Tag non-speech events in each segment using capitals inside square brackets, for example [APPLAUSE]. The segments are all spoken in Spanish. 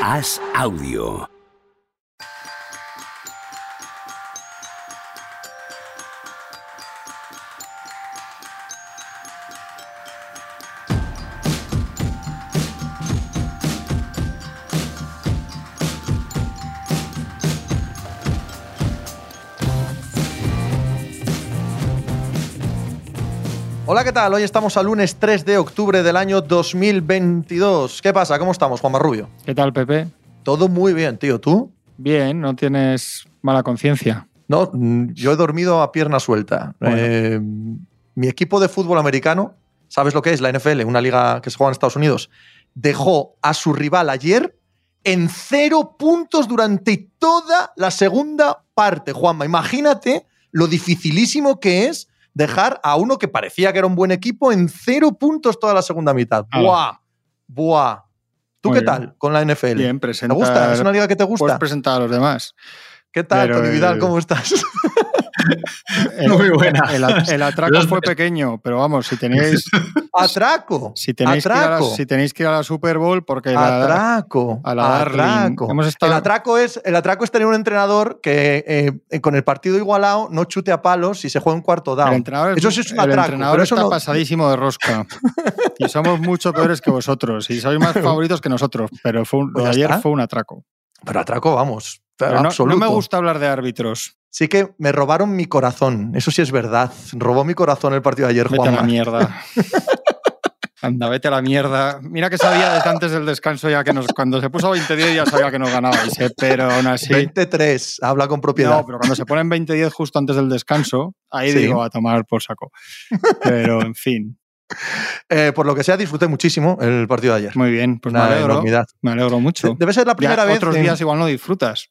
Haz audio. ¿Qué tal? Hoy estamos al lunes 3 de octubre del año 2022. ¿Qué pasa? ¿Cómo estamos, Juan Marrubio? ¿Qué tal, Pepe? Todo muy bien, tío. ¿Tú? Bien, no tienes mala conciencia. No, mm, yo he dormido a pierna suelta. Bueno. Eh, mi equipo de fútbol americano, ¿sabes lo que es la NFL? Una liga que se juega en Estados Unidos. Dejó a su rival ayer en cero puntos durante toda la segunda parte, Juanma. Imagínate lo dificilísimo que es dejar a uno que parecía que era un buen equipo en cero puntos toda la segunda mitad. Ah. ¡Buah! ¡Buah! ¿Tú Muy qué bien. tal con la NFL? Bien, ¿Te presenta. gusta? ¿Es una liga que te gusta? Puedes presentar a los demás. ¿Qué tal, pero Tony Vidal? ¿Cómo estás? [LAUGHS] [LAUGHS] El, Muy buena. El, el atraco fue pequeño, pero vamos, si tenéis, [LAUGHS] ¡Atraco! si tenéis, que ir, a la, ¡Atraco! si tenéis que ir a la Super Bowl, porque la, atraco. a la atraco. Estado- El, atraco es, el atraco es tener un entrenador que eh, eh, con el partido igualado no chute a palos y se juega un cuarto el down. entrenador, Eso sí es un el atraco. entrenador pero eso está no- pasadísimo de rosca. [LAUGHS] y somos mucho peores que vosotros. Y sois más favoritos que nosotros. Pero fue un- Pues lo de ayer está. fue un atraco. Pero atraco, vamos. Pero no, me gusta hablar de árbitros. Sí que me robaron mi corazón. Eso sí es verdad. Robó mi corazón el partido de ayer, Vete a la mierda. [LAUGHS] Anda, vete a la mierda. Mira que sabía desde antes del descanso ya que nos, cuando se puso 20-10 ya sabía que nos ganabais, ¿eh? pero aún así. 23. Habla con propiedad. No, pero cuando se ponen 20-10 justo antes del descanso, ahí Sí. digo a tomar por saco. Pero en fin, [LAUGHS] Eh, por lo que sea, disfruté muchísimo el partido de ayer. muy bien, pues me alegro. enormidad. Me alegro mucho. Debe ser la primera Ya vez. Otros en- días igual no disfrutas.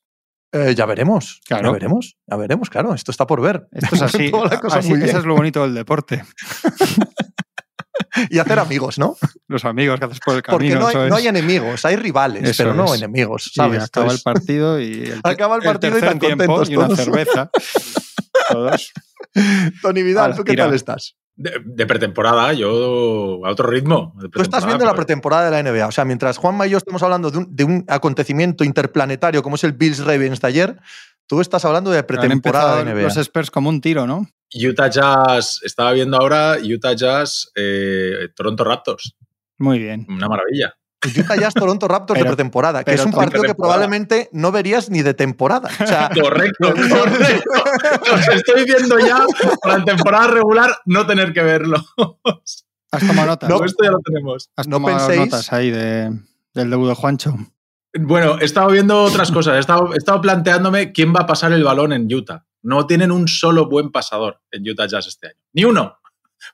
Eh, ya veremos. Claro. Ya veremos. Ya veremos, claro. Esto está por ver. Esto es [LAUGHS] así. Eso es lo bonito del deporte. [LAUGHS] Y hacer amigos, ¿no? Los amigos que haces por el Porque camino. no hay, eso es. no hay enemigos, hay rivales, Eso pero no es. enemigos, ¿sabes? acaba el partido y el, Acaba el partido y tan contentos y una todos. cerveza. Todos. Tony Vidal, ¿tú qué tira. tal estás? De, de pretemporada, yo a otro ritmo. Tú estás viendo la pretemporada de la NBA. O sea, mientras Juanma y yo estamos hablando de un, de un acontecimiento interplanetario como es el Bills Ravens de ayer, tú estás hablando de pretemporada de NBA. los Spurs como un tiro, ¿no? Utah Jazz, estaba viendo ahora Utah Jazz, eh, Toronto Raptors. Muy bien. Una maravilla. Utah Jazz Toronto Raptors de pretemporada, que es un partido que probablemente no verías ni de temporada. O sea, [LAUGHS] Correcto, correcto. Los estoy viendo ya para en temporada regular no tener que verlo. Has tomado notas. No, Esto ya lo tenemos. Has no tomado penséis- notas ahí de, del debut de Juancho. Bueno, he estado viendo otras cosas. He estado, he estado planteándome quién va a pasar el balón en Utah. No tienen un solo buen pasador en Utah Jazz este año. Ni uno.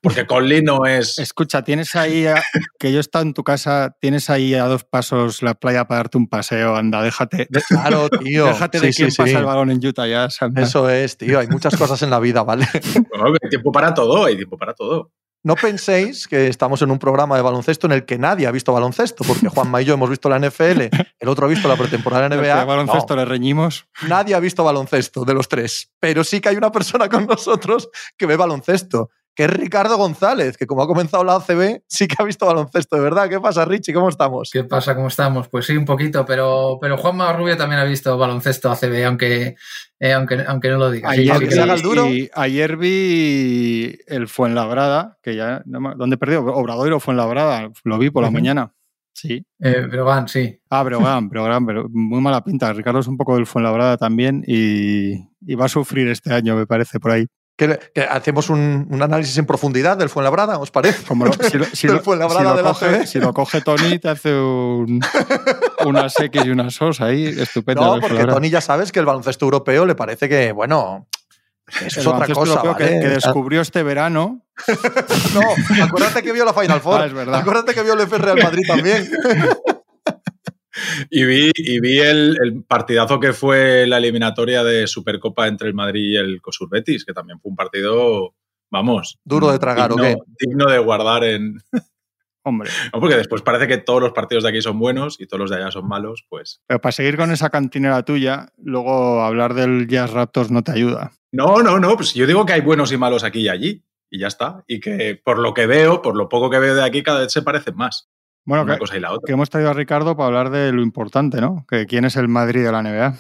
Porque Conley no es. Escucha, tienes ahí, a- que yo he estado en tu casa, tienes ahí a dos pasos la playa para darte un paseo, anda, déjate. de- claro, tío. [LAUGHS] déjate Sí, de quién sí, sí. pasa el balón en Utah ya. anda. Eso es, tío. Hay muchas cosas en la vida, ¿vale? [LAUGHS] Bueno, hay tiempo para todo, hay tiempo para todo. No penséis que estamos en un programa de baloncesto en el que nadie ha visto baloncesto, porque Juanma y yo hemos visto la NFL, el otro ha visto la pretemporada NBA. de baloncesto No, le reñimos. nadie ha visto baloncesto de los tres, pero sí que hay una persona con nosotros que ve baloncesto, que es Ricardo González, que como ha comenzado la ACB, sí que ha visto baloncesto, de verdad. ¿Qué pasa, Richie? ¿Cómo estamos? ¿Qué pasa? ¿Cómo estamos? Pues sí, un poquito, pero, pero Juanma Rubio también ha visto baloncesto ACB, aunque, eh, aunque, aunque no lo diga. Ayer, aunque sí, se sí. haga el duro. y- ayer vi el Fuenlabrada, que ya, ¿dónde perdió? Obradoiro Fuenlabrada, lo vi por la mañana. Sí. Eh, pero van, sí. Ah, Breogán, Breogán, pero muy mala pinta. Ricardo es un poco del Fuenlabrada también y, y va a sufrir este año, me parece, por ahí. Que, que hacemos un, un análisis en profundidad del Fuenlabrada, ¿os parece? Como lo- [LAUGHS] si, lo, si lo- si coge, si lo coge Tony, te hace un, [LAUGHS] unas X y unas SOS ahí, estupendo. No, porque. Tony ya sabes que el baloncesto europeo le parece que, bueno, eso es otra cosa, europeo que- ¿vale? que, descubrió este verano. [LAUGHS] No, acuérdate que vio la Final Four. Ah, es verdad. Acuérdate que vio el F Real Madrid también. Y vi, y vi el, el partidazo que fue la eliminatoria de Supercopa entre el Madrid y el Cosur Betis, que también fue un partido, vamos. Duro de tragar, ¿o digno, digno de guardar en. [LAUGHS] Hombre, No, porque después parece que todos los partidos de aquí son buenos y todos los de allá son malos, pues. pero para seguir con esa cantinera tuya, luego hablar del Jazz Raptors no te ayuda. No, no, no. Pues yo digo que hay buenos y malos aquí y allí. Y ya está. Y que por lo que veo, por lo poco que veo de aquí, cada vez se parecen más. Bueno, una que, cosa y la otra. que hemos traído a Ricardo para hablar de lo importante, ¿no? Que quién es el Madrid de la NBA.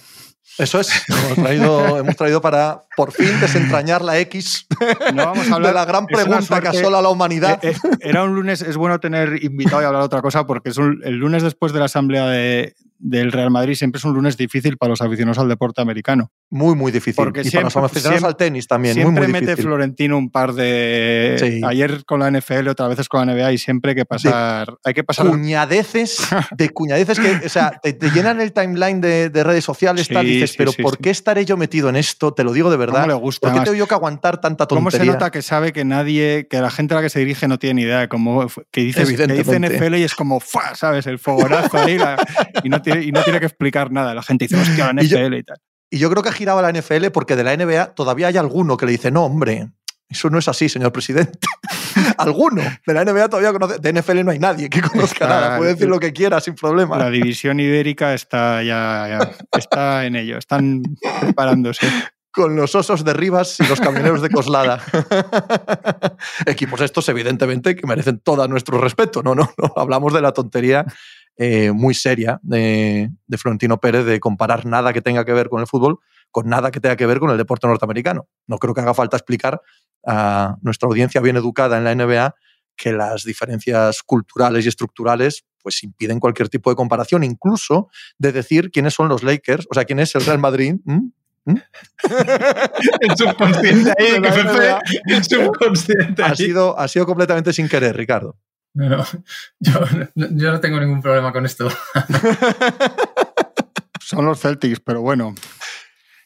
Eso es. Hemos traído, [LAUGHS] hemos traído para por fin desentrañar la X No vamos a hablar de la gran pregunta que asola a la humanidad. Eh, eh, era un lunes, es bueno tener invitado y hablar de otra cosa porque es un- el lunes después de la asamblea de- del Real Madrid siempre es un lunes difícil para los aficionados al deporte americano. Muy, muy difícil. Porque y para siempre- los aficionados siempre- al tenis también, siempre muy mete difícil. Florentino un par de... Sí. Ayer con la NFL, otra vez con la NBA y siempre hay que pasar... hay que pasar... Cuñadeces, [LAUGHS] de cuñadeces que, o sea, te, te llenan el timeline de, de redes sociales, tal, dices, sí, pero ¿por qué estaré yo metido en esto? Te lo digo de verdad. ¿Cómo le gusta? ¿Por qué tengo yo que aguantar tanta ¿Cómo tontería? se nota que sabe que nadie, que la gente a la que se dirige no tiene ni idea de cómo, que dice, que dice. NFL y es como, ¡fua! ¿sabes? El fogonazo ahí la- y, no tiene, y no tiene que explicar nada. La gente dice, hostia, la Y yo- NFL y tal. Y yo creo que giraba la NFL porque de la NBA todavía hay alguno que le dice, no, hombre, eso no es así, señor presidente. [LAUGHS] alguno de la NBA todavía conoce. De NFL no hay nadie que conozca Está- nada. Puede decir lo que quiera sin problema. La división ibérica está ya, ya- está en ello, están preparándose. Con los osos de Rivas y los camioneros de Coslada. [LAUGHS] Equipos estos, evidentemente, que merecen todo nuestro respeto. No, no, no. Hablamos de la tontería eh, muy seria de, de Florentino Pérez de comparar nada que tenga que ver con el fútbol con nada que tenga que ver con el deporte norteamericano. No creo que haga falta explicar a nuestra audiencia bien educada en la NBA que las diferencias culturales y estructurales pues impiden cualquier tipo de comparación, incluso de decir quiénes son los Lakers, o sea, quién es el Real Madrid. [LAUGHS] El subconsciente ahí, [LAUGHS] el subconsciente Ha ahí. sido, ha sido completamente sin querer, Ricardo. No, no, [LAUGHS] yo, no- yo no tengo ningún problema con esto. [LAUGHS] Son los Celtics, pero bueno.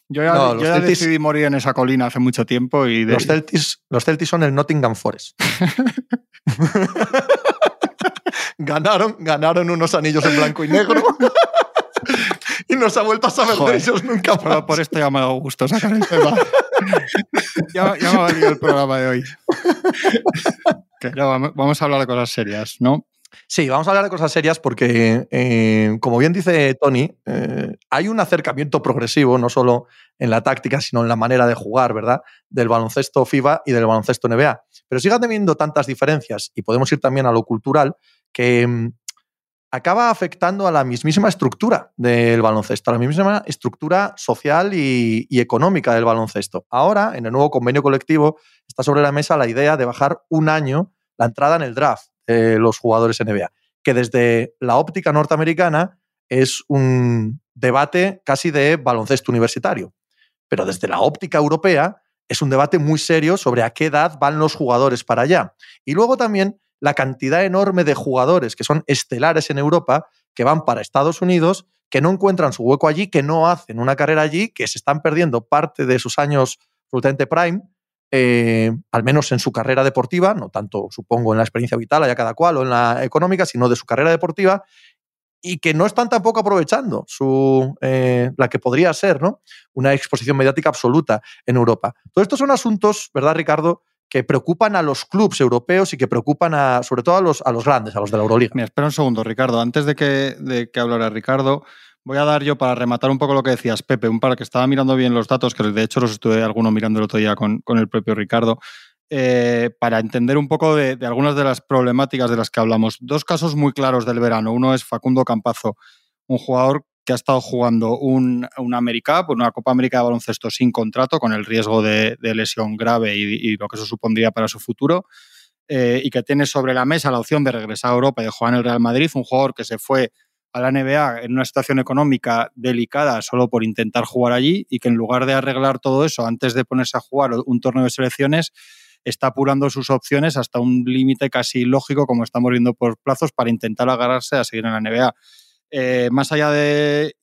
Yo ya, No, yo los ya Celtics- decidí morir en esa colina hace mucho tiempo y de- Los Celtics, los Celtics son el Nottingham Forest. [LAUGHS] ganaron, ganaron unos anillos en blanco y negro. y no se ha vuelto a saber Joder. de ellos nunca más. por esto ya me ha dado gusto sacar el tema. ya, ya me ha valido el programa de hoy. Vamos- a hablar de cosas serias, ¿no? Sí, vamos a hablar de cosas serias porque, eh, como bien dice Tony, eh, hay un acercamiento progresivo, no solo en la táctica, sino en la manera de jugar, ¿verdad? Del baloncesto FIBA y del baloncesto NBA. Pero sigan teniendo tantas diferencias, y podemos ir también a lo cultural, que mm, acaba afectando a la mismísima estructura del baloncesto, a la mismísima estructura social y, económica del baloncesto. Ahora, en el nuevo convenio colectivo, está sobre la mesa la idea de bajar un año la entrada en el draft de los jugadores NBA, que desde la óptica norteamericana es un debate casi de baloncesto universitario, pero desde la óptica europea es un debate muy serio sobre a qué edad van los jugadores para allá. Y luego también la cantidad enorme de jugadores que son estelares en Europa, que van para Estados Unidos, que no encuentran su hueco allí, que no hacen una carrera allí, que se están perdiendo parte de sus años absolutamente prime, eh, al menos en su carrera deportiva, no tanto supongo en la experiencia vital, allá cada cual, o en la económica, sino de su carrera deportiva, y que no están tampoco aprovechando su, eh, la que podría ser ¿no? una exposición mediática absoluta en Europa. Todos estos son asuntos, ¿verdad, Ricardo?, que preocupan a los clubes europeos y que preocupan a, sobre todo a los, a los grandes, a los de la Euroliga. Mira, espera un segundo, Ricardo. Antes de que, de que hablara Ricardo, voy a dar yo para rematar un poco lo que decías, Pepe, un par que estaba mirando bien los datos, que de hecho los estuve alguno mirando el otro día con, con el propio Ricardo, eh, para entender un poco de, de algunas de las problemáticas de las que hablamos. Dos casos muy claros del verano. Uno es Facundo Campazo, un jugador que ha estado jugando un, una AmeriCup, una Copa América de baloncesto sin contrato, con el riesgo de, lesión grave y, y, lo que eso supondría para su futuro, eh, y que tiene sobre la mesa la opción de regresar a Europa y de jugar en el Real Madrid, un jugador que se fue a la NBA en una situación económica delicada solo por intentar jugar allí y que en lugar de arreglar todo eso antes de ponerse a jugar un torneo de selecciones, está apurando sus opciones hasta un límite casi lógico, como estamos viendo por plazos, para intentar agarrarse a seguir en la NBA. Eh, más allá de,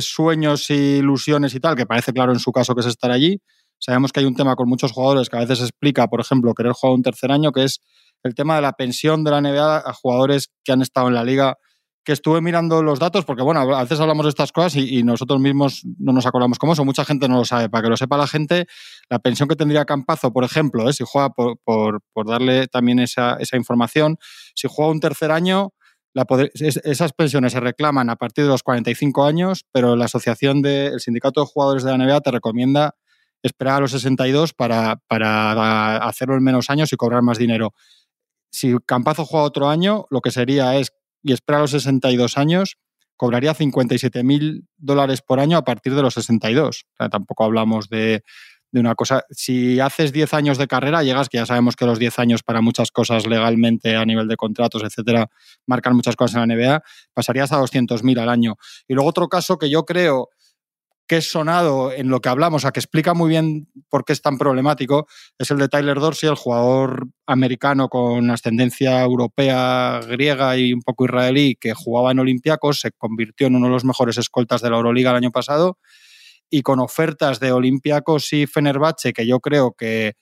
sueños y ilusiones y tal, que parece claro en su caso que es estar allí, sabemos que hay un tema con muchos jugadores que a veces explica, por ejemplo, querer jugar un tercer año, que es el tema de la pensión de la NBA a jugadores que han estado en la liga que estuve mirando los datos, porque bueno, a veces hablamos de estas cosas y, y, nosotros mismos no nos acordamos cómo eso, mucha gente no lo sabe. Para que lo sepa la gente, la pensión que tendría Campazo, por ejemplo, ¿eh? si juega por, por, por, darle también esa, esa, información, si juega un tercer año, esas pensiones se reclaman a partir de los 45 años, pero la asociación del de, sindicato de jugadores de la NBA te recomienda esperar a los 62 para, para hacerlo en menos años y cobrar más dinero. Si Campazo juega otro año, lo que sería es y espera los 62 años, cobraría 57 mil dólares por año a partir de los 62. O sea, tampoco hablamos de, de una cosa. Si haces 10 años de carrera, llegas, que ya sabemos que los 10 años para muchas cosas legalmente a nivel de contratos, etcétera, marcan muchas cosas en la NBA, pasarías a 200.000 al año. Y luego otro caso que yo creo que es sonado en lo que hablamos, a que explica muy bien por qué es tan problemático, es el de Tyler Dorsey, el jugador americano con ascendencia europea, griega y un poco israelí, que jugaba en Olympiacos, se convirtió en uno de los mejores escoltas de la Euroliga el año pasado y con ofertas de Olympiacos y Fenerbahce que yo creo que,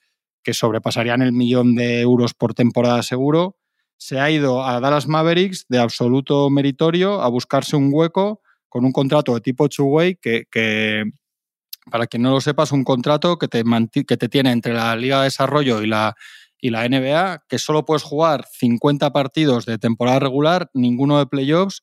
que sobrepasarían el millón de euros por temporada seguro, se ha ido a Dallas Mavericks de absoluto meritorio a buscarse un hueco con un contrato de tipo two-way que, para quien no lo sepa, es un contrato que te, que te tiene entre la Liga de Desarrollo y la, y la NBA, que solo puedes jugar 50 partidos de temporada regular, ninguno de playoffs,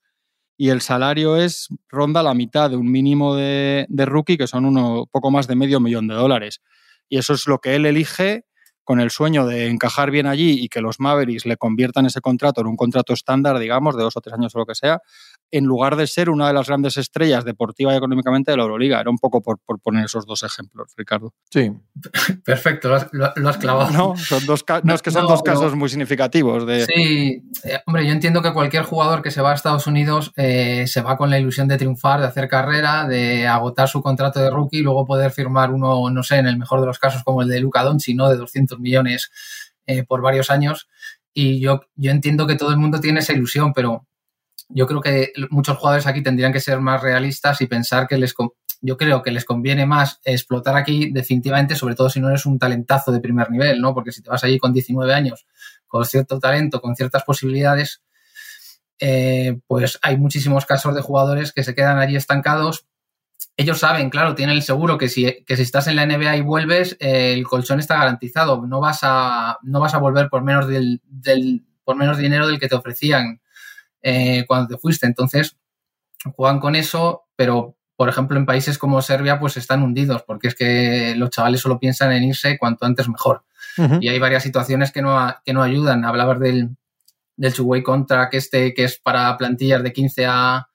y el salario es ronda la mitad de un mínimo de, de rookie, que son uno poco más de medio millón de dólares. Y eso es lo que él elige con el sueño de encajar bien allí y que los Mavericks le conviertan ese contrato en un contrato estándar, digamos, de dos o tres años o lo que sea, en lugar de ser una de las grandes estrellas deportiva y económicamente de la Euroliga. Era un poco por, por poner esos dos ejemplos, Ricardo. Sí. [LAUGHS] Perfecto, lo has, lo, lo has clavado. No, son dos, no, es que son no, dos casos muy significativos. De... Sí, eh, hombre, yo entiendo que cualquier jugador que se va a Estados Unidos eh, se va con la ilusión de triunfar, de hacer carrera, de agotar su contrato de rookie y luego poder firmar uno, no sé, en el mejor de los casos como el de Luca Doncic, ¿no? De 200 millones eh, por varios años. Y yo, yo entiendo que todo el mundo tiene esa ilusión, pero yo creo que muchos jugadores aquí tendrían que ser más realistas y pensar que les yo creo que les conviene más explotar aquí definitivamente, sobre todo si no eres un talentazo de primer nivel, ¿no? Porque si te vas allí con 19 años, con cierto talento, con ciertas posibilidades, eh, pues hay muchísimos casos de jugadores que se quedan allí estancados. Ellos saben, claro, tienen el seguro que si, que si estás en la NBA y vuelves, eh, el colchón está garantizado. No vas a, no vas a volver por menos, del, del, por menos dinero del que te ofrecían eh, cuando te fuiste. Entonces, juegan con eso, pero por ejemplo, en países como Serbia, pues están hundidos, porque es que los chavales solo piensan en irse cuanto antes mejor. Uh -huh. Y hay varias situaciones que no, que no ayudan. Hablabas del, del two-way contract este, que es para plantillas de 15 a.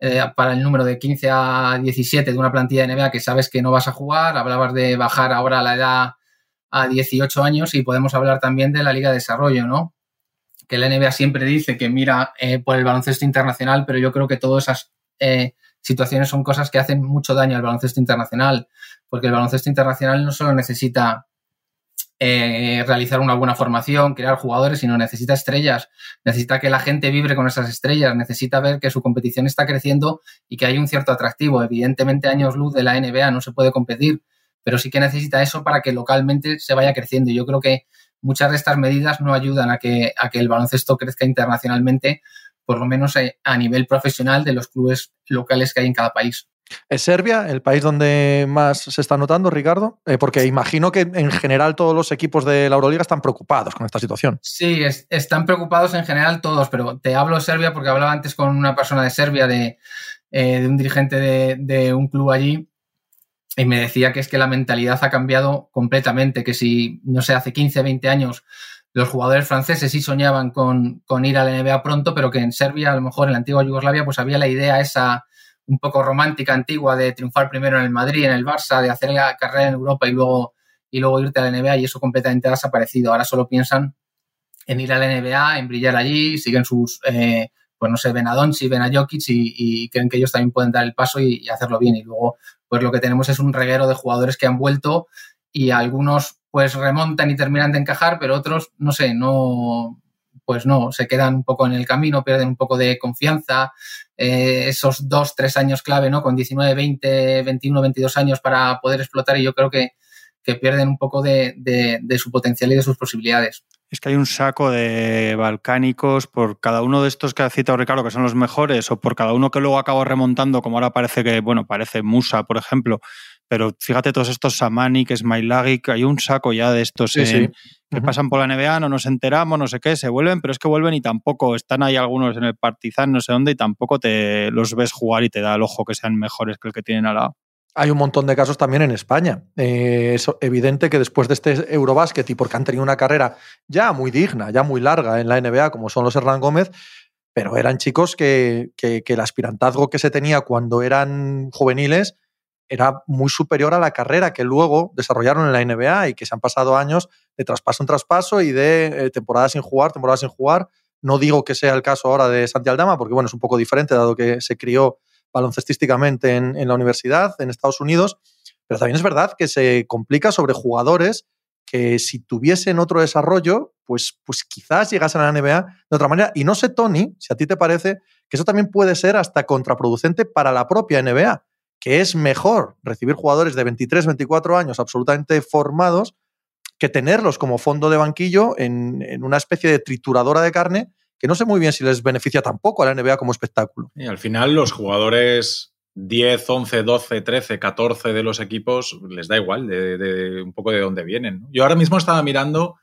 Eh, para el número de 15 a 17 de una plantilla de NBA que sabes que no vas a jugar. Hablabas de bajar ahora la edad a 18 años y podemos hablar también de la Liga de Desarrollo, ¿no? Que la NBA siempre dice que mira eh, por el baloncesto internacional, pero yo creo que todas esas eh, situaciones son cosas que hacen mucho daño al baloncesto internacional, porque el baloncesto internacional no solo necesita eh, realizar una buena formación, crear jugadores, sino necesita estrellas, necesita que la gente vibre con esas estrellas, necesita ver que su competición está creciendo y que hay un cierto atractivo. Evidentemente, años luz de la NBA no se puede competir, pero sí que necesita eso para que localmente se vaya creciendo. Yo creo que muchas de estas medidas no ayudan a que, a que el baloncesto crezca internacionalmente, por lo menos eh, a nivel profesional de los clubes locales que hay en cada país. ¿Es Serbia el país donde más se está notando, Ricardo? Eh, porque imagino que en general todos los equipos de la Euroliga están preocupados con esta situación. Sí, es, están preocupados en general todos, pero te hablo de Serbia porque hablaba antes con una persona de Serbia, de, eh, de un dirigente de, de, un club allí, y me decía que es que la mentalidad ha cambiado completamente, que si, no sé, hace 15, 20 años los jugadores franceses sí soñaban con, con, ir a la NBA pronto, pero que en Serbia, a lo mejor en la antigua Yugoslavia, pues había la idea esa un poco romántica, antigua, de triunfar primero en el Madrid, en el Barça, de hacer la carrera en Europa y luego, y luego irte a la NBA, y eso completamente ha desaparecido. Ahora solo piensan en ir a la NBA, en brillar allí, siguen sus, eh, pues no sé, ven a Doncic, ven a Jokic y, creen que ellos también pueden dar el paso y hacerlo bien. Y luego, pues lo que tenemos es un reguero de jugadores que han vuelto y algunos pues remontan y terminan de encajar, pero otros, no sé, no, pues no, se quedan un poco en el camino, pierden un poco de confianza. Eh, esos dos, tres años clave, ¿no? Con 19, 20, 21, 22 años para poder explotar y yo creo que, que pierden un poco de, de, de, su potencial y de sus posibilidades. Es que hay un saco de balcánicos por cada uno de estos que ha citado Ricardo, que son los mejores, o por cada uno que luego acabo remontando, como ahora parece que, bueno, parece Musa, por ejemplo, pero fíjate todos estos Samanik, Smailagic, hay un saco ya de estos sí, en, sí. que uh -huh. pasan por la NBA, no nos enteramos, no sé qué, se vuelven, pero es que vuelven y tampoco, están ahí algunos en el Partizan, no sé dónde, y tampoco te los ves jugar y te da el ojo que sean mejores que el que tienen al lado. Hay un montón de casos también en España. Eh, es evidente que después de este Eurobásquet y porque han tenido una carrera ya muy digna, ya muy larga en la NBA, como son los Hernán Gómez, pero eran chicos que el aspirantazgo que se tenía cuando eran juveniles era muy superior a la carrera que luego desarrollaron en la NBA y que se han pasado años de traspaso en traspaso y de eh, temporada sin jugar, temporada sin jugar. No digo que sea el caso ahora de Santi Aldama, porque bueno, es un poco diferente, dado que se crió baloncestísticamente en, en la universidad, en Estados Unidos, pero también es verdad que se complica sobre jugadores que si tuviesen otro desarrollo, pues, pues quizás llegasen a la NBA de otra manera. Y no sé, Tony, si a ti te parece que eso también puede ser hasta contraproducente para la propia NBA, que es mejor recibir jugadores de 23, 24 años absolutamente formados que tenerlos como fondo de banquillo en, en una especie de trituradora de carne que no sé muy bien si les beneficia tampoco a la NBA como espectáculo. Y al final los jugadores 10, 11, 12, 13, 14 de los equipos les da igual de, un poco de dónde vienen. Yo ahora mismo estaba mirando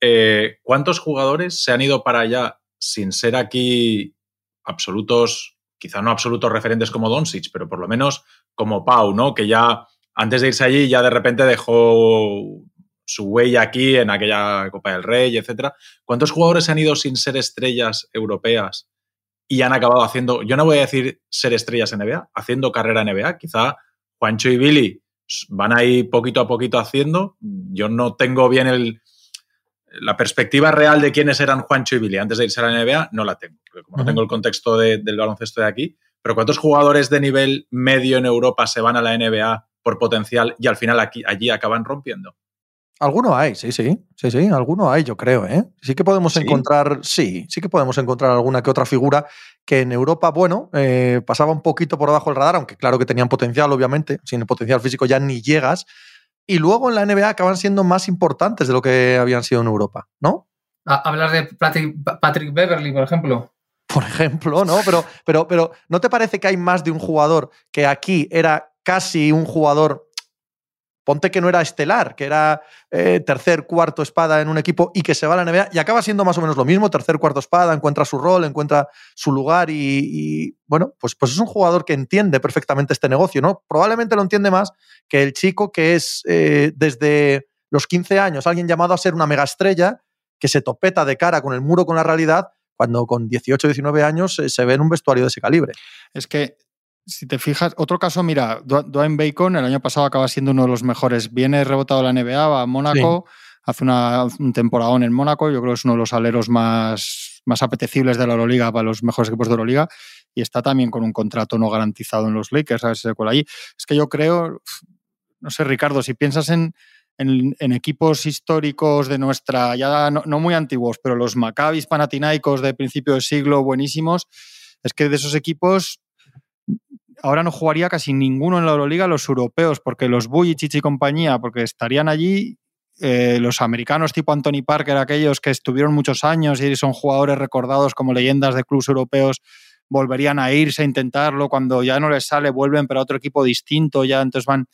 eh, cuántos jugadores se han ido para allá sin ser aquí absolutos, quizá no absolutos referentes como Doncic, pero por lo menos como Pau, ¿no? Que ya antes de irse allí ya de repente dejó su huella aquí en aquella Copa del Rey, etcétera. ¿Cuántos jugadores se han ido sin ser estrellas europeas y han acabado haciendo, yo no voy a decir ser estrellas en NBA, haciendo carrera en NBA? Quizá Juancho y Billy van ahí poquito a poquito haciendo. Yo no tengo bien el, la perspectiva real de quiénes eran Juancho y Billy antes de irse a la NBA, no la tengo, porque como no tengo el contexto de, del baloncesto de aquí. Pero ¿cuántos jugadores de nivel medio en Europa se van a la NBA por potencial y al final aquí, allí acaban rompiendo? Alguno hay, sí, sí, sí, sí, alguno hay, yo creo, ¿eh? Sí que podemos ¿Sí? encontrar, sí, sí que podemos encontrar alguna que otra figura que en Europa, bueno, eh, pasaba un poquito por debajo del radar, aunque claro que tenían potencial, obviamente, sin el potencial físico ya ni llegas, y luego en la NBA acaban siendo más importantes de lo que habían sido en Europa, ¿no? Hablar de Patrick, Patrick Beverly, por ejemplo. Por ejemplo, ¿no? Pero, pero, pero, ¿no te parece que hay más de un jugador que aquí era casi un jugador Ponte que no era estelar, que era eh, tercer, cuarto espada en un equipo y que se va a la NBA y acaba siendo más o menos lo mismo, tercer, cuarto espada, encuentra su rol, encuentra su lugar y, bueno, pues, pues es un jugador que entiende perfectamente este negocio, ¿no? Probablemente lo entiende más que el chico que es eh, desde los 15 años alguien llamado a ser una megaestrella que se topeta de cara con el muro, con la realidad, cuando con 18, 19 años eh, se ve en un vestuario de ese calibre. Es que si te fijas, otro caso, mira, Dwayne Bacon el año pasado acaba siendo uno de los mejores. Viene rebotado la NBA, va a Mónaco, sí. hace una, un temporadón en Mónaco, yo creo que es uno de los aleros más, más apetecibles de la Euroliga para los mejores equipos de Euroliga y está también con un contrato no garantizado en los Lakers, a ver si se cuela allí. Es que yo creo, no sé, Ricardo, si piensas en, en, en, equipos históricos de nuestra, ya no, no, muy antiguos, pero los Maccabis Panathinaikos de principio de siglo buenísimos, es que de esos equipos ahora no jugaría casi ninguno en la Euroliga los europeos, porque los Bujicic y compañía, porque estarían allí eh, los americanos tipo Anthony Parker, aquellos que estuvieron muchos años y son jugadores recordados como leyendas de clubes europeos, volverían a irse a intentarlo, cuando ya no les sale, vuelven para otro equipo distinto, ya entonces van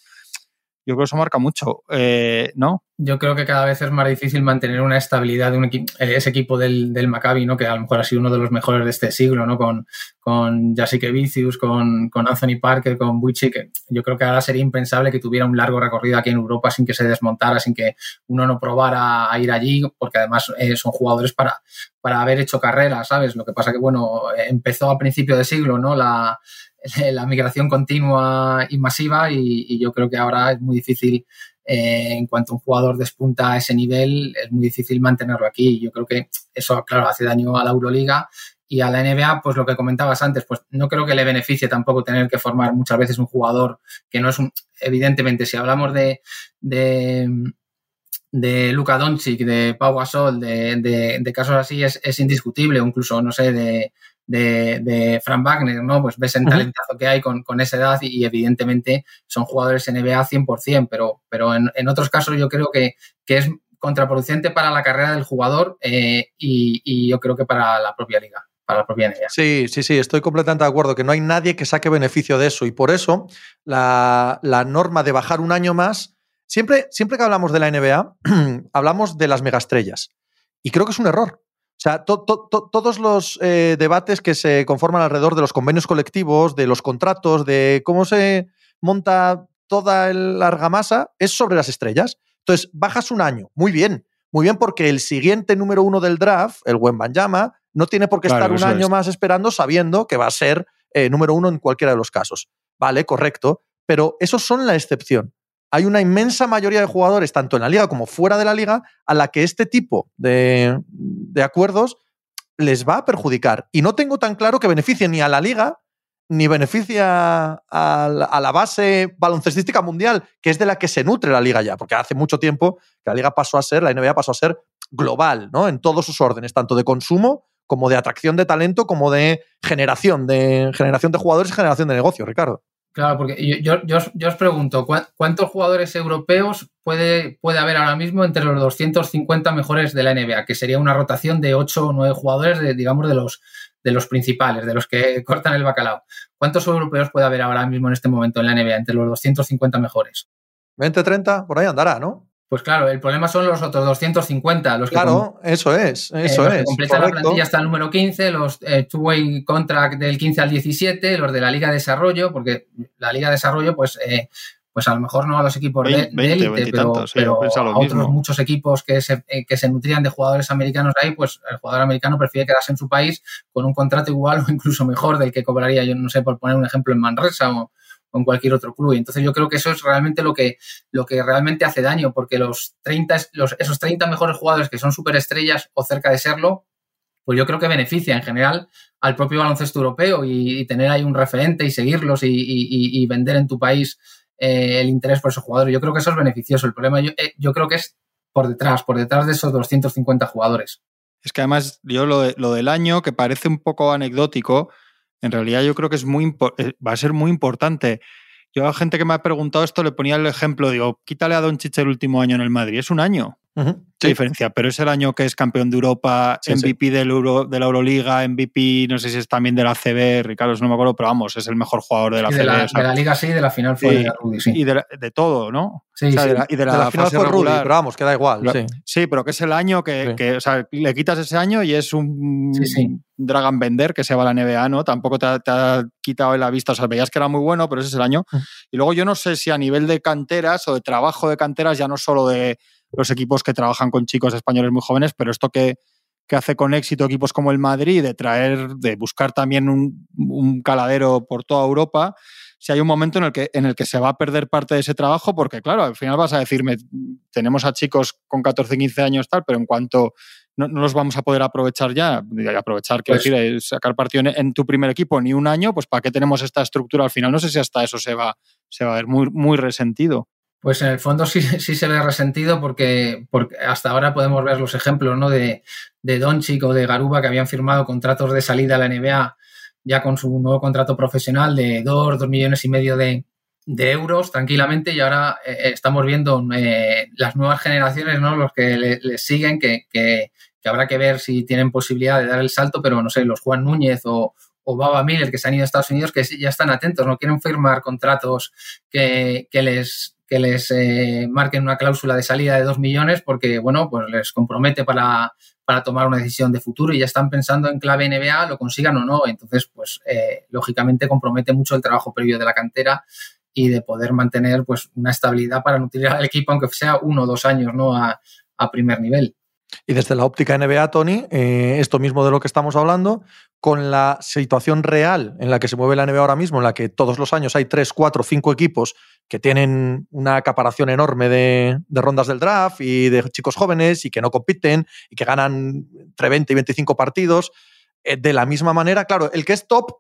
yo creo que eso marca mucho, eh, ¿no? Yo creo que cada vez es más difícil mantener una estabilidad de un equi ese equipo del, del, Maccabi, ¿no? Que a lo mejor ha sido uno de los mejores de este siglo, ¿no? Con, con Jasique Vicius, con, con Anthony Parker, con Bucci, que yo creo que ahora sería impensable que tuviera un largo recorrido aquí en Europa sin que se desmontara, sin que uno no probara a ir allí, porque además eh, son jugadores para, para haber hecho carrera, ¿sabes? Lo que pasa que, bueno, empezó a principio de siglo, ¿no? La, [LAUGHS] la migración continua y masiva y, y, yo creo que ahora es muy difícil, eh, en cuanto un jugador despunta a ese nivel, es muy difícil mantenerlo aquí. Yo creo que eso, claro, hace daño a la Euroliga y a la NBA, pues lo que comentabas antes, pues no creo que le beneficie tampoco tener que formar muchas veces un jugador que no es un, evidentemente, si hablamos de, de de Luka Doncic, de Pau Gasol, de, de, casos así es, es indiscutible, incluso, no sé, de, de, de Frank Wagner, ¿no? Pues ves el talentazo que hay con, con esa edad y, y, evidentemente son jugadores NBA 100%, pero, pero en, en otros casos yo creo que, que, es contraproducente para la carrera del jugador eh, y, y, yo creo que para la propia liga. Para la propia NBA. Sí, sí, sí, estoy completamente de acuerdo, que no hay nadie que saque beneficio de eso y por eso la, la norma de bajar un año más, siempre, siempre que hablamos de la NBA, [CLEARS THROAT] hablamos de las megaestrellas y creo que es un error. O sea, to, to, to, todos los eh, debates que se conforman alrededor de los convenios colectivos, de los contratos, de cómo se monta toda la argamasa, es sobre las estrellas. Entonces, bajas un año, muy bien, muy bien porque el siguiente número uno del draft, el Wembanyama, no tiene por qué Claro, estar un año es. más esperando sabiendo que va a ser eh, número uno en cualquiera de los casos. Vale, correcto, pero esos son la excepción. Hay una inmensa mayoría de jugadores, tanto en la liga como fuera de la liga, a la que este tipo de, de acuerdos les va a perjudicar. Y no tengo tan claro que beneficie ni a la liga ni beneficia a la, base baloncestística mundial, que es de la que se nutre la liga ya, porque hace mucho tiempo que la liga pasó a ser, la NBA pasó a ser global, ¿no? En todos sus órdenes, tanto de consumo como de atracción de talento, como de generación de generación de jugadores y generación de negocio, Ricardo. Claro, porque yo, yo, yo os, pregunto, ¿cuá- ¿cuántos jugadores europeos puede, puede haber ahora mismo entre los 250 mejores de la NBA? Que sería una rotación de 8 o 9 jugadores, de, digamos, de los, de los principales, de los que [LAUGHS] cortan el bacalao. ¿Cuántos europeos puede haber ahora mismo en este momento en la NBA entre los 250 mejores? 20, 30, por ahí andará, ¿no? Pues claro, el problema son los otros 250, los que, Claro, eso es, eh, eso los que completan la plantilla hasta el número 15, los eh, two-way contract del 15 al 17, los de la Liga de Desarrollo, porque la Liga de Desarrollo, pues, eh, pues a lo mejor no a los equipos de- élite, pero, sí, yo pero a otros mismo. muchos equipos que se, eh, que se nutrían de jugadores americanos ahí, pues el jugador americano prefiere quedarse en su país con un contrato igual [LAUGHS] o incluso mejor del que cobraría, yo no sé, por poner un ejemplo, en Manresa o, en cualquier otro club. Y entonces yo creo que eso es realmente lo que, lo que realmente hace daño, porque los 30, es- los, esos 30 mejores jugadores que son superestrellas o cerca de serlo, pues yo creo que beneficia en general al propio baloncesto europeo y, tener ahí un referente y seguirlos y vender en tu país eh, el interés por esos jugadores. Yo creo que eso es beneficioso. El problema yo, eh, yo creo que es por detrás, por detrás de esos 250 jugadores. Es que además, yo lo, de- lo del año, que parece un poco anecdótico, en realidad yo creo que es muy eh, va a ser muy importante. Yo a gente que me ha preguntado esto le ponía el ejemplo, digo, quítale a Don el último año en el Madrid, es un año. Ujú, ¿Qué sí. diferencia? Pero es el año que es campeón de Europa, Sí, sí. MVP Del Euro, de la Euroliga, MVP, no sé si es también de la CB, Ricardo, no me acuerdo, pero vamos, es el mejor jugador de la CB. de, la, de la liga sí, de la final fue Sí. de la Rudy, sí. y de, la- de todo, ¿no? Sí, O sea, sí. de la- y de la, De la final fue Rudy, pero vamos, que da igual. Sí. Sí, pero que es el año que, Sí. que, o sea, le quitas ese año y es un Sí, sí. Dragon Vender que se va a la NBA, ¿no? Tampoco te ha, te ha quitado en la vista, o sea, veías que era muy bueno, pero ese es el año. Y luego yo no sé si a nivel de canteras o de trabajo de canteras, ya no solo de los equipos que trabajan con chicos españoles muy jóvenes, pero esto que, que hace con éxito equipos como el Madrid, de traer, de buscar también un, un caladero por toda Europa, si hay un momento en el, que, en el que se va a perder parte de ese trabajo, porque claro, al final vas a decirme, tenemos a chicos con 14, 15 años tal, pero en cuanto no, no los vamos a poder aprovechar ya, aprovechar, quiero Pues- decir, eh, sacar partido en, en tu primer equipo ni un año, pues ¿para qué tenemos esta estructura al final? No sé si hasta eso se va, se va a ver muy, muy resentido. Pues en el fondo sí, [LAUGHS] sí se ve resentido porque, porque hasta ahora podemos ver los ejemplos ¿no? de, de Doncic o de Garuba que habían firmado contratos de salida a la NBA ya con su nuevo contrato profesional de 2, 2 millones y medio de, de euros tranquilamente y ahora eh, estamos viendo eh, las nuevas generaciones, ¿no? los que le- les siguen, que, que- que habrá que ver si tienen posibilidad de dar el salto, pero no sé, los Juan Núñez o, o Baba Miller que se han ido a Estados Unidos que ya están atentos, no quieren firmar contratos que, que les que les eh, marquen una cláusula de salida de 2 millones porque, bueno, pues les compromete para, para tomar una decisión de futuro y ya están pensando en clave NBA, lo consigan o no. Entonces, pues, eh, lógicamente compromete mucho el trabajo previo de la cantera y de poder mantener pues una estabilidad para nutrir al equipo, aunque sea uno o dos años, ¿no? A, a primer nivel. Y desde la óptica NBA, Tony, eh, esto mismo de lo que estamos hablando, con la situación real en la que se mueve la NBA ahora mismo, en la que todos los años hay tres, cuatro, cinco equipos que tienen una acaparación enorme de, rondas del draft y de chicos jóvenes y que no compiten y que ganan entre 20 y 25 partidos. eh, de la misma manera, claro, el que es top,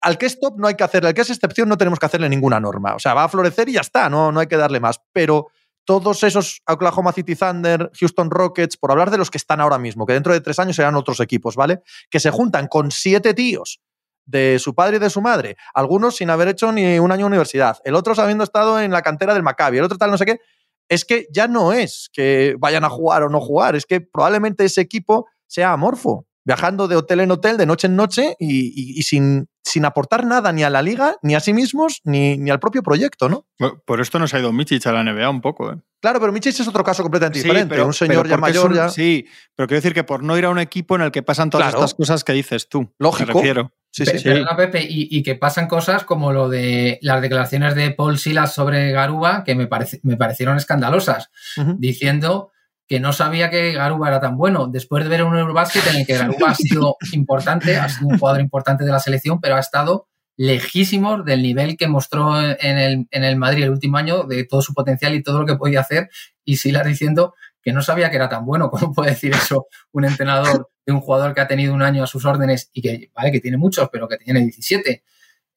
al que es top no hay que hacerle, al que es excepción no tenemos que hacerle ninguna norma. O sea, va a florecer y ya está, no, no hay que darle más. Pero todos esos Oklahoma City Thunder, Houston Rockets, por hablar de los que están ahora mismo, que dentro de tres años serán otros equipos, ¿vale? Que se juntan con siete tíos de su padre y de su madre, algunos sin haber hecho ni un año de universidad, el otro habiendo estado en la cantera del Maccabi, el otro tal no sé qué, es que ya no es que vayan a jugar o no jugar, es que probablemente ese equipo sea amorfo, viajando de hotel en hotel, de noche en noche y, y- y sin, sin aportar nada ni a la liga, ni a sí mismos, ni, ni al propio proyecto, ¿no? Por, por esto nos ha ido Michic a la NBA un poco, ¿eh? Claro, pero Michich es otro caso completamente Sí, diferente. un señor pero ya mayor, un- ya. Sí, pero quiero decir que por no ir a un equipo en el que pasan todas Claro. estas cosas que dices tú. Lógico. Me refiero. Sí, sí, sí. Perdona, Pepe, y, y que pasan cosas como lo de las declaraciones de Paul Silas sobre Garuba, que me, parece- me parecieron escandalosas, diciendo que no sabía que Garuba era tan bueno. Después de ver un Eurobasket en el que Garuba ha [LAUGHS] sido importante, ha sido un jugador importante de la selección, pero ha estado lejísimimo del nivel que mostró en el, en el Madrid el último año, de todo su potencial y todo lo que podía hacer. Y Silas diciendo que no sabía que era tan bueno. [LAUGHS] ¿Cómo puede decir eso un entrenador de un jugador que ha tenido un año a sus órdenes y que, vale, que tiene muchos, pero que tiene 17?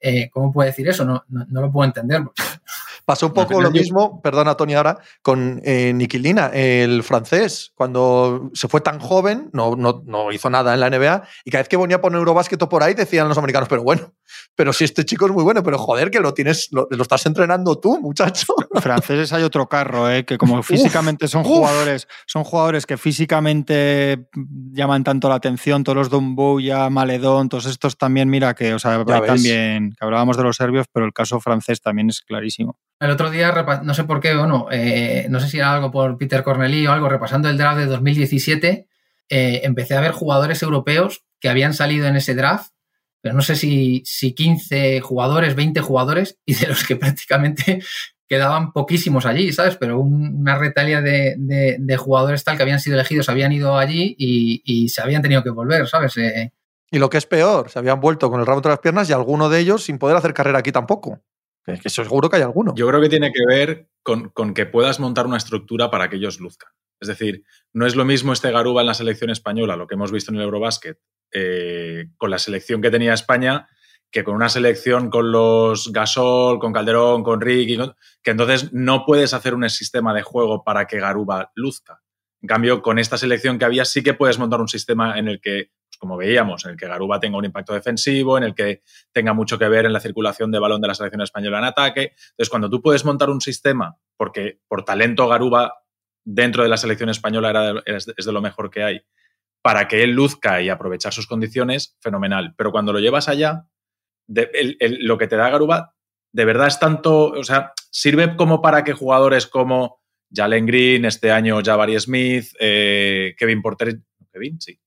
Eh, ¿Cómo puede decir eso? No, no, lo puedo entender. Pasó un poco lo mismo, perdona Tony ahora, con eh, Nikilina, el francés, cuando se fue tan joven, no, no, no, hizo nada en la NBA y cada vez que venía por Eurobásquet o por ahí decían los americanos, pero bueno, pero si este chico es muy bueno, pero joder, que lo tienes, lo, estás entrenando tú, muchacho. [LAUGHS] Franceses hay otro carro, ¿eh? que como físicamente son jugadores, son jugadores que físicamente llaman tanto la atención, todos los Dumbuya, Maledón, todos estos también, mira que, o sea, también, que hablábamos de los serbios, pero el caso francés también es clarísimo. El otro día, no sé por qué, bueno, eh, no sé si era algo por Peter Cornelí o algo, repasando el draft de 2017, eh, empecé a ver jugadores europeos que habían salido en ese draft, pero no sé si, si 15 jugadores, 20 jugadores, y de los que [LAUGHS] prácticamente quedaban poquísimos allí, ¿sabes? Pero una retalia de, jugadores tal que habían sido elegidos, habían ido allí y, se habían tenido que volver, ¿sabes? Eh, y lo que es peor, se habían vuelto con el rabo entre las piernas y alguno de ellos sin poder hacer carrera aquí tampoco. Es que seguro que hay alguno. Yo creo que tiene que ver con, que puedas montar una estructura para que ellos luzcan. Es decir, no es lo mismo este Garuba en la selección española, lo que hemos visto en el Eurobasket, eh, con la selección que tenía España, que con una selección con los Gasol, con Calderón, con Ricky, que entonces no puedes hacer un sistema de juego para que Garuba luzca. En cambio, con esta selección que había, sí que puedes montar un sistema en el que como veíamos, en el que Garuba tenga un impacto defensivo, en el que tenga mucho que ver en la circulación de balón de la selección española en ataque. Entonces, cuando tú puedes montar un sistema, porque por talento Garuba dentro de la selección española era es de lo mejor que hay, para que él luzca y aprovechar sus condiciones, fenomenal. Pero cuando lo llevas allá, lo que te da Garuba de verdad es tanto, o sea, sirve como para que jugadores como Jalen Green, este año Jabari Smith, eh, Kevin Porter, Kevin, sí,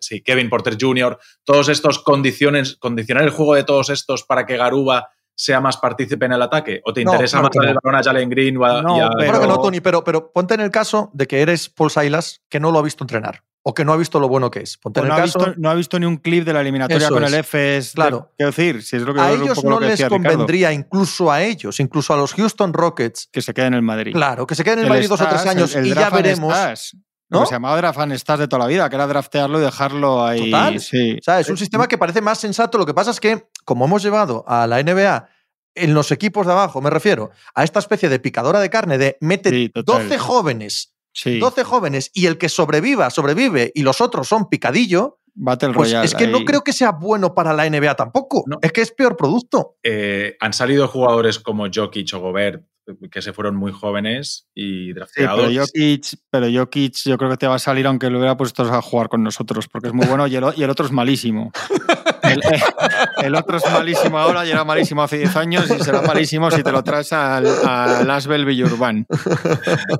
sí, Kevin Porter Jr., todos estos condiciones, condicionar el juego de todos estos para que Garuba sea más partícipe en el ataque? ¿O te interesa más el balón a Jalen Green o a, no, pero... que no, Tony, pero, pero ponte en el caso de que eres Paul Silas que no lo ha visto entrenar o que no ha visto lo bueno que es. Ponte en el no, caso... ha visto, no ha visto ni un clip de la eliminatoria con el FS. Claro. Quiero decir, si es lo que a ellos no les convendría, incluso a ellos, incluso a los Houston Rockets. Que se queden en el Madrid. Claro, que se queden en el, Madrid dos o tres años y ya veremos. ¿no? se llamaba draft de toda la vida, que era draftearlo y dejarlo ahí. Total. Sí. O sea, es un sistema que parece más sensato. Lo que pasa es que, como hemos llevado a la NBA en los equipos de abajo, me refiero a esta especie de picadora de carne de mete 12 jóvenes, 12 jóvenes, y el que sobreviva, sobrevive, y los otros son picadillo. Battle pues es que no creo que sea bueno para la NBA tampoco. Es que es peor producto. Eh, han salido jugadores como Jokic o Gobert que se fueron muy jóvenes y drafteados. pero, Jokic, pero Jokic yo creo que te va a salir aunque lo hubiera puesto a jugar con nosotros, porque es muy bueno y el, otro es malísimo. [LAUGHS] El, otro es malísimo ahora y era malísimo hace 10 años y será malísimo si te lo traes al, al Asbel Villurban.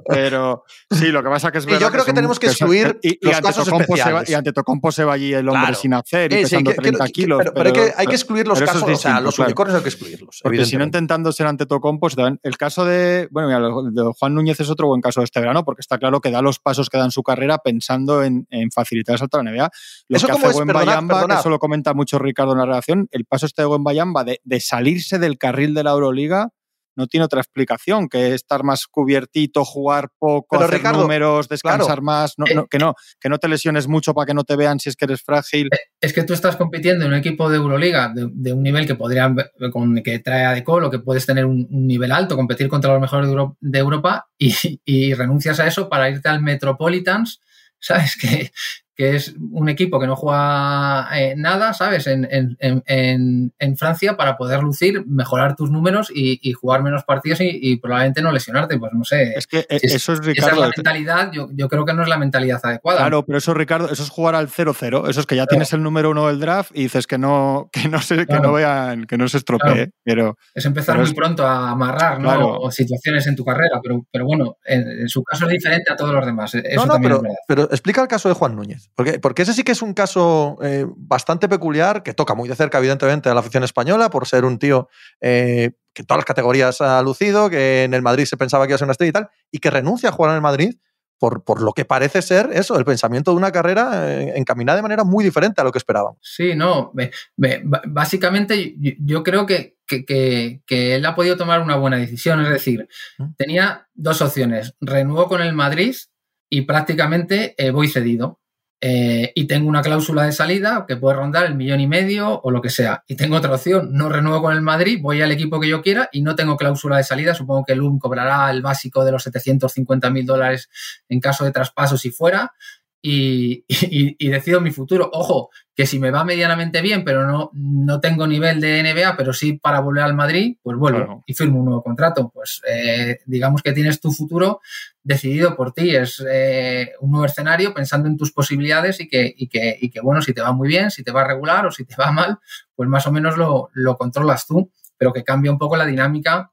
Pero sí, lo que pasa es que es verdad. Y yo creo que, tenemos que excluir y, los casos especiales. y ante Tocompo se va allí el hombre sin hacer y pesando 30 kilos. Pero, hay, que, hay, que, excluir los casos, o sea, los unicornios hay que excluirlos. Porque si no intentando ser ante Tocompo, el caso de, bueno, mira, de Juan Núñez es otro buen caso de este verano, porque está claro que da los pasos que da en su carrera pensando en, facilitar el salto a la NBA. Lo eso que hace Gwen Bayamba, que eso lo comenta mucho Ricardo en la relación, el paso este de Gwen Bayamba de, de salirse del carril de la Euroliga no tiene otra explicación que estar más cubiertito, jugar poco, hacer números, descansar más, eh, que, no, que no te lesiones mucho para que no te vean si es que eres frágil. Eh, es que tú estás compitiendo en un equipo de Euroliga de, un nivel que podrían con, que trae a Decolo, que puedes tener un, nivel alto, competir contra los mejores de, Europa y, y, renuncias a eso para irte al Metropolitans, [LAUGHS] ¿sabes? Que, que es un equipo que no juega eh, nada, ¿sabes? En, Francia para poder lucir, mejorar tus números y, jugar menos partidos y, probablemente no lesionarte. Pues no sé. Es que eh, eso es, Ricardo. Esa es la mentalidad, yo, creo que no es la mentalidad adecuada. Claro, pero eso, Ricardo, eso es jugar al 0-0. Eso es que ya tienes el número uno del draft y dices que no, que no, se, que no vean, que no se estropee. Pero, es empezar muy pronto a amarrar ¿no? o situaciones en tu carrera, pero, pero bueno, en, su caso es diferente a todos los demás. Eso no, pero, pero explica el caso de Juan Núñez. Porque, porque ese sí que es un caso eh, bastante peculiar, que toca muy de cerca, evidentemente, a la afición española, por ser un tío eh, que en todas las categorías ha lucido, que en el Madrid se pensaba que iba a ser una estrella y tal, y que renuncia a jugar en el Madrid por, por, lo que parece ser eso, el pensamiento de una carrera eh, encaminada de manera muy diferente a lo que esperábamos. Sí, no, básicamente yo creo que, que, que, él ha podido tomar una buena decisión, es decir, tenía dos opciones, renuevo con el Madrid y prácticamente eh, voy cedido. Eh, y tengo una cláusula de salida que puede rondar el millón y medio o lo que sea. Y tengo otra opción, no renuevo con el Madrid, voy al equipo que yo quiera y no tengo cláusula de salida. Supongo que el UM cobrará el básico de los 750 mil dólares en caso de traspaso si fuera y, decido mi futuro. Ojo, que si me va medianamente bien, pero no, no tengo nivel de NBA, pero sí para volver al Madrid, pues vuelvo y firmo un nuevo contrato. Pues eh, digamos que tienes tu futuro decidido por ti. Es eh, un nuevo escenario pensando en tus posibilidades y que, y que, y que, bueno, si te va muy bien, si te va regular o si te va mal, pues más o menos lo, lo controlas tú, pero que cambia un poco la dinámica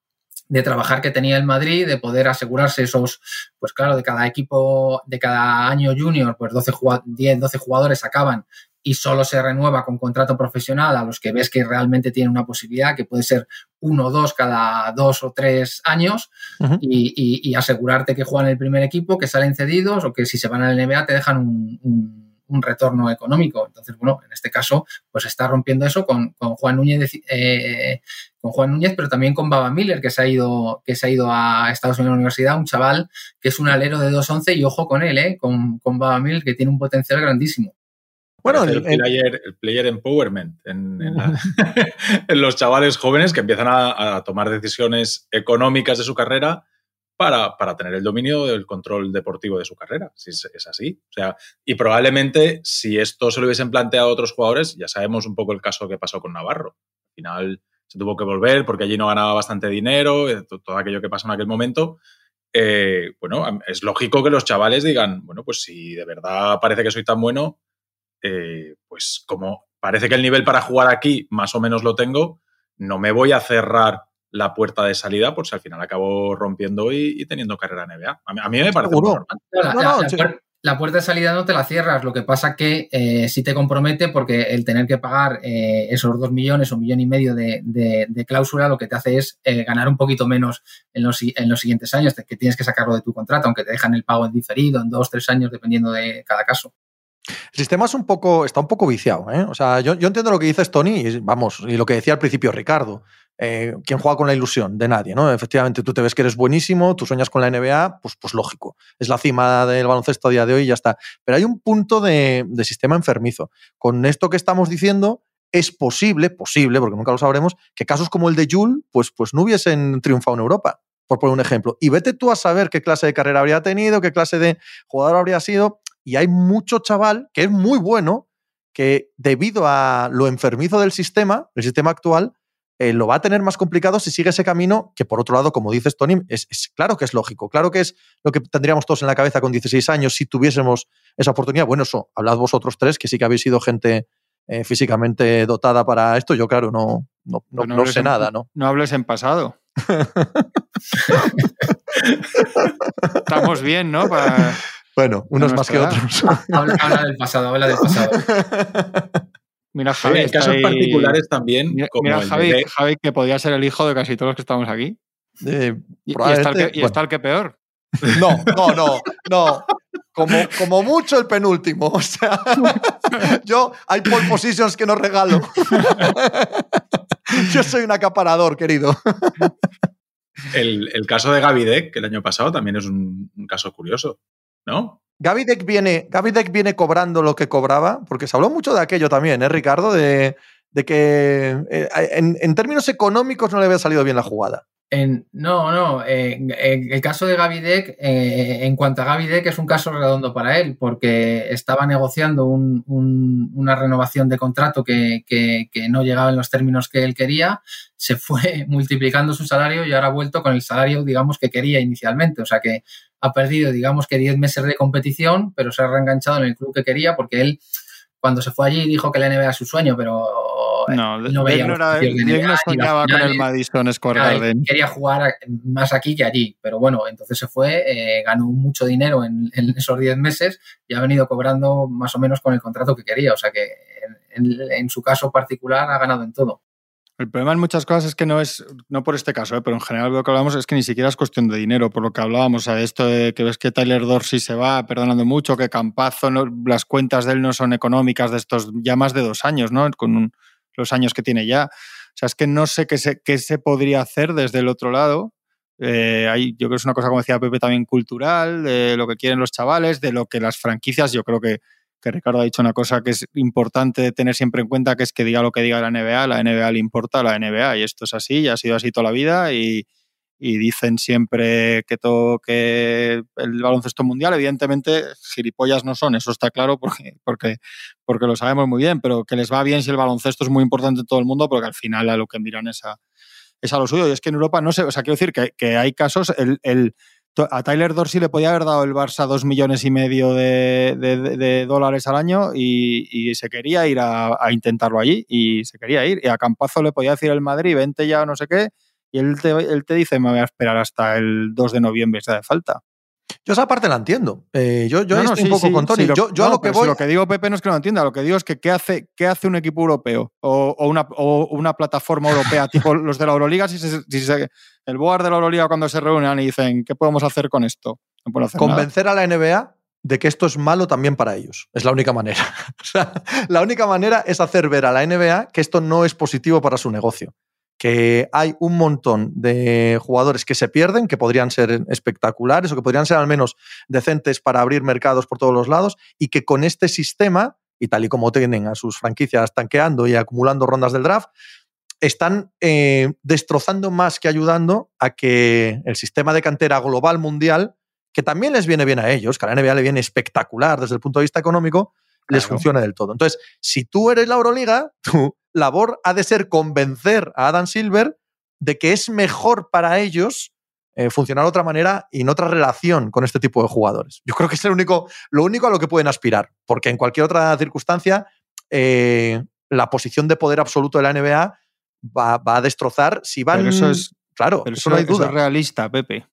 de trabajar que tenía el Madrid, de poder asegurarse esos, pues claro, de cada equipo, de cada año junior, pues 12, 10, 12 jugadores acaban y solo se renueva con contrato profesional a los que ves que realmente tienen una posibilidad, que puede ser uno o dos cada dos o tres años, y, asegurarte que juegan el primer equipo, que salen cedidos o que si se van al NBA te dejan un un retorno económico. Entonces, bueno, en este caso, pues está rompiendo eso con, Juan Núñez, eh, con Juan Núñez, pero también con Baba Miller, que se ha ido, que se ha ido a Estados Unidos a la universidad, un chaval que es un alero de 2.11 y ojo con él, eh, con, con Baba Miller, que tiene un potencial grandísimo. Bueno, el, player, empowerment en, [LAUGHS] [LAUGHS] en, los chavales jóvenes que empiezan a, a tomar decisiones económicas de su carrera para, tener el dominio del control deportivo de su carrera, si es, así. O sea, y probablemente si esto se lo hubiesen planteado a otros jugadores, ya sabemos un poco el caso que pasó con Navarro. Al final se tuvo que volver porque allí no ganaba bastante dinero, eh, todo aquello que pasó en aquel momento. Eh, bueno, es lógico que los chavales digan, bueno, pues si de verdad parece que soy tan bueno, eh, pues como parece que el nivel para jugar aquí más o menos lo tengo, no me voy a cerrar la puerta de salida, por si al final acabo rompiendo y, teniendo carrera NBA. A mí, me parece normal. La, puerta de salida no te la cierras, lo que pasa que eh, sí te compromete porque el tener que pagar eh, esos dos millones o un millón y medio de, cláusula lo que te hace es eh, ganar un poquito menos en los, en los siguientes años, que tienes que sacarlo de tu contrato, aunque te dejan el pago en diferido, en dos, tres años, dependiendo de cada caso. El sistema es un poco, está un poco viciado. ¿eh? O sea, yo, yo, entiendo lo que dices, Tony, vamos, y lo que decía al principio Ricardo. Eh, ¿Quién juega con la ilusión? De nadie, ¿no? Efectivamente, tú te ves que eres buenísimo, tú sueñas con la NBA, pues, pues lógico. Es la cima del baloncesto a día de hoy y ya está. Pero hay un punto de, sistema enfermizo. Con esto que estamos diciendo, es posible, posible, porque nunca lo sabremos, que casos como el de Jules, pues, pues no hubiesen triunfado en Europa, por poner un ejemplo. Y vete tú a saber qué clase de carrera habría tenido, qué clase de jugador habría sido. Y hay mucho chaval que es muy bueno, que debido a lo enfermizo del sistema, el sistema actual, eh, lo va a tener más complicado si sigue ese camino, que por otro lado, como dices, Tony, es, claro que es lógico, claro que es lo que tendríamos todos en la cabeza con 16 años si tuviésemos esa oportunidad. Bueno, eso, hablad vosotros tres, que sí que habéis sido gente eh, físicamente dotada para esto. Yo, claro, no, no, no, sé nada, ¿no? No hables en pasado. [LAUGHS] Estamos bien, ¿no? Bueno, unos más que otros. habla, del pasado, habla del pasado. [LAUGHS] Mira, Javi, en casos particulares también. Mira, Javi, Javi, que podía ser el hijo de casi todos los que estamos aquí. Eh, y, está el que, peor. [LAUGHS] No, no, no, no. Como, como mucho el penúltimo. [LAUGHS] O sea, yo hay pole positions que no regalo. [LAUGHS] yo soy un acaparador, querido. El, caso de Gavidec, que el año pasado también es un caso curioso, ¿no? Gaby Deck viene, viene cobrando lo que cobraba, porque se habló mucho de aquello también, ¿eh, Ricardo? De, que eh, en, términos económicos no le había salido bien la jugada. En, no, no. en el caso de Gaby Deck, eh, en cuanto a Gaby Deck, es un caso redondo para él, porque estaba negociando una renovación de contrato que, que, no llegaba en los términos que él quería, se fue [LAUGHS] multiplicando su salario y ahora ha vuelto con el salario, digamos, que quería inicialmente. O sea que ha perdido, digamos que 10 meses de competición, pero se ha reenganchado en el club que quería porque él, cuando se fue allí, dijo que la NBA era su sueño, pero no, no veía no, no soñaba con el Madison Square Garden. Quería jugar más aquí que allí, pero bueno, entonces se fue, eh, ganó mucho dinero en, esos 10 meses y ha venido cobrando más o menos con el contrato que quería, o sea que en, en su caso particular ha ganado en todo. El problema en muchas cosas es que no es, no por este caso, ¿eh? pero en general lo que hablamos es que ni siquiera es cuestión de dinero, por lo que hablábamos, o sea, esto de que ves que Tyler Dorsey se va perdonando mucho, que Campazo, las cuentas de él no son económicas de estos ya más de dos años, ¿no? Con los años que tiene ya. O sea, es que no sé qué se, qué se podría hacer desde el otro lado. Eh, hay, yo creo que es una cosa, como decía Pepe, también cultural, de lo que quieren los chavales, de lo que las franquicias, yo creo que que Ricardo ha dicho una cosa que es importante tener siempre en cuenta, que es que diga lo que diga la NBA, la NBA le importa la NBA y esto es así, y ha sido así toda la vida y, dicen siempre que el baloncesto mundial, evidentemente, gilipollas no son, eso está claro porque, porque, porque lo sabemos muy bien, pero que les va bien si el baloncesto es muy importante en todo el mundo, porque al final a lo que miran es a, es a lo suyo. Y es que en Europa no sé, o sea, quiero decir que, que hay casos, el, el a Tyler Dorsey le podía haber dado el Barça dos millones y medio de, dólares al año y, se quería ir a, intentarlo allí y se quería ir. Y a Campazo le podía decir el Madrid, vente ya no sé qué, y él te, él te dice, me voy a esperar hasta el 2 de noviembre si hace falta. Yo esa parte la entiendo. Eh, yo yo estoy un poco con Tony. yo, a lo que voy. lo que digo, Pepe, no es que no lo entienda. Lo que digo es que ¿qué hace, qué hace un equipo europeo o, una, una, plataforma europea [LAUGHS] tipo los de la Euroliga? Si, el board de la Euroliga cuando se reúnen y dicen, ¿qué podemos hacer con esto? Convencer a la NBA de que esto es malo también para ellos. Es la única manera. [LAUGHS] o sea, la única manera es hacer ver a la NBA que esto no es positivo para su negocio que hay un montón de jugadores que se pierden, que podrían ser espectaculares o que podrían ser al menos decentes para abrir mercados por todos los lados, y que con este sistema, y tal y como tienen a sus franquicias tanqueando y acumulando rondas del draft, están eh, destrozando más que ayudando a que el sistema de cantera global mundial, que también les viene bien a ellos, que a la NBA le viene espectacular desde el punto de vista económico, les funcione del todo. Entonces, si tú eres la Euroliga, tu labor ha de ser convencer a Adam Silver de que es mejor para ellos eh, funcionar de otra manera y en otra relación con este tipo de jugadores. Yo creo que es el único, lo único a lo que pueden aspirar, porque en cualquier otra circunstancia eh, la posición de poder absoluto de la NBA va, a destrozar si van... eso es, claro, eso, no hay duda. Eso es realista, Pepe.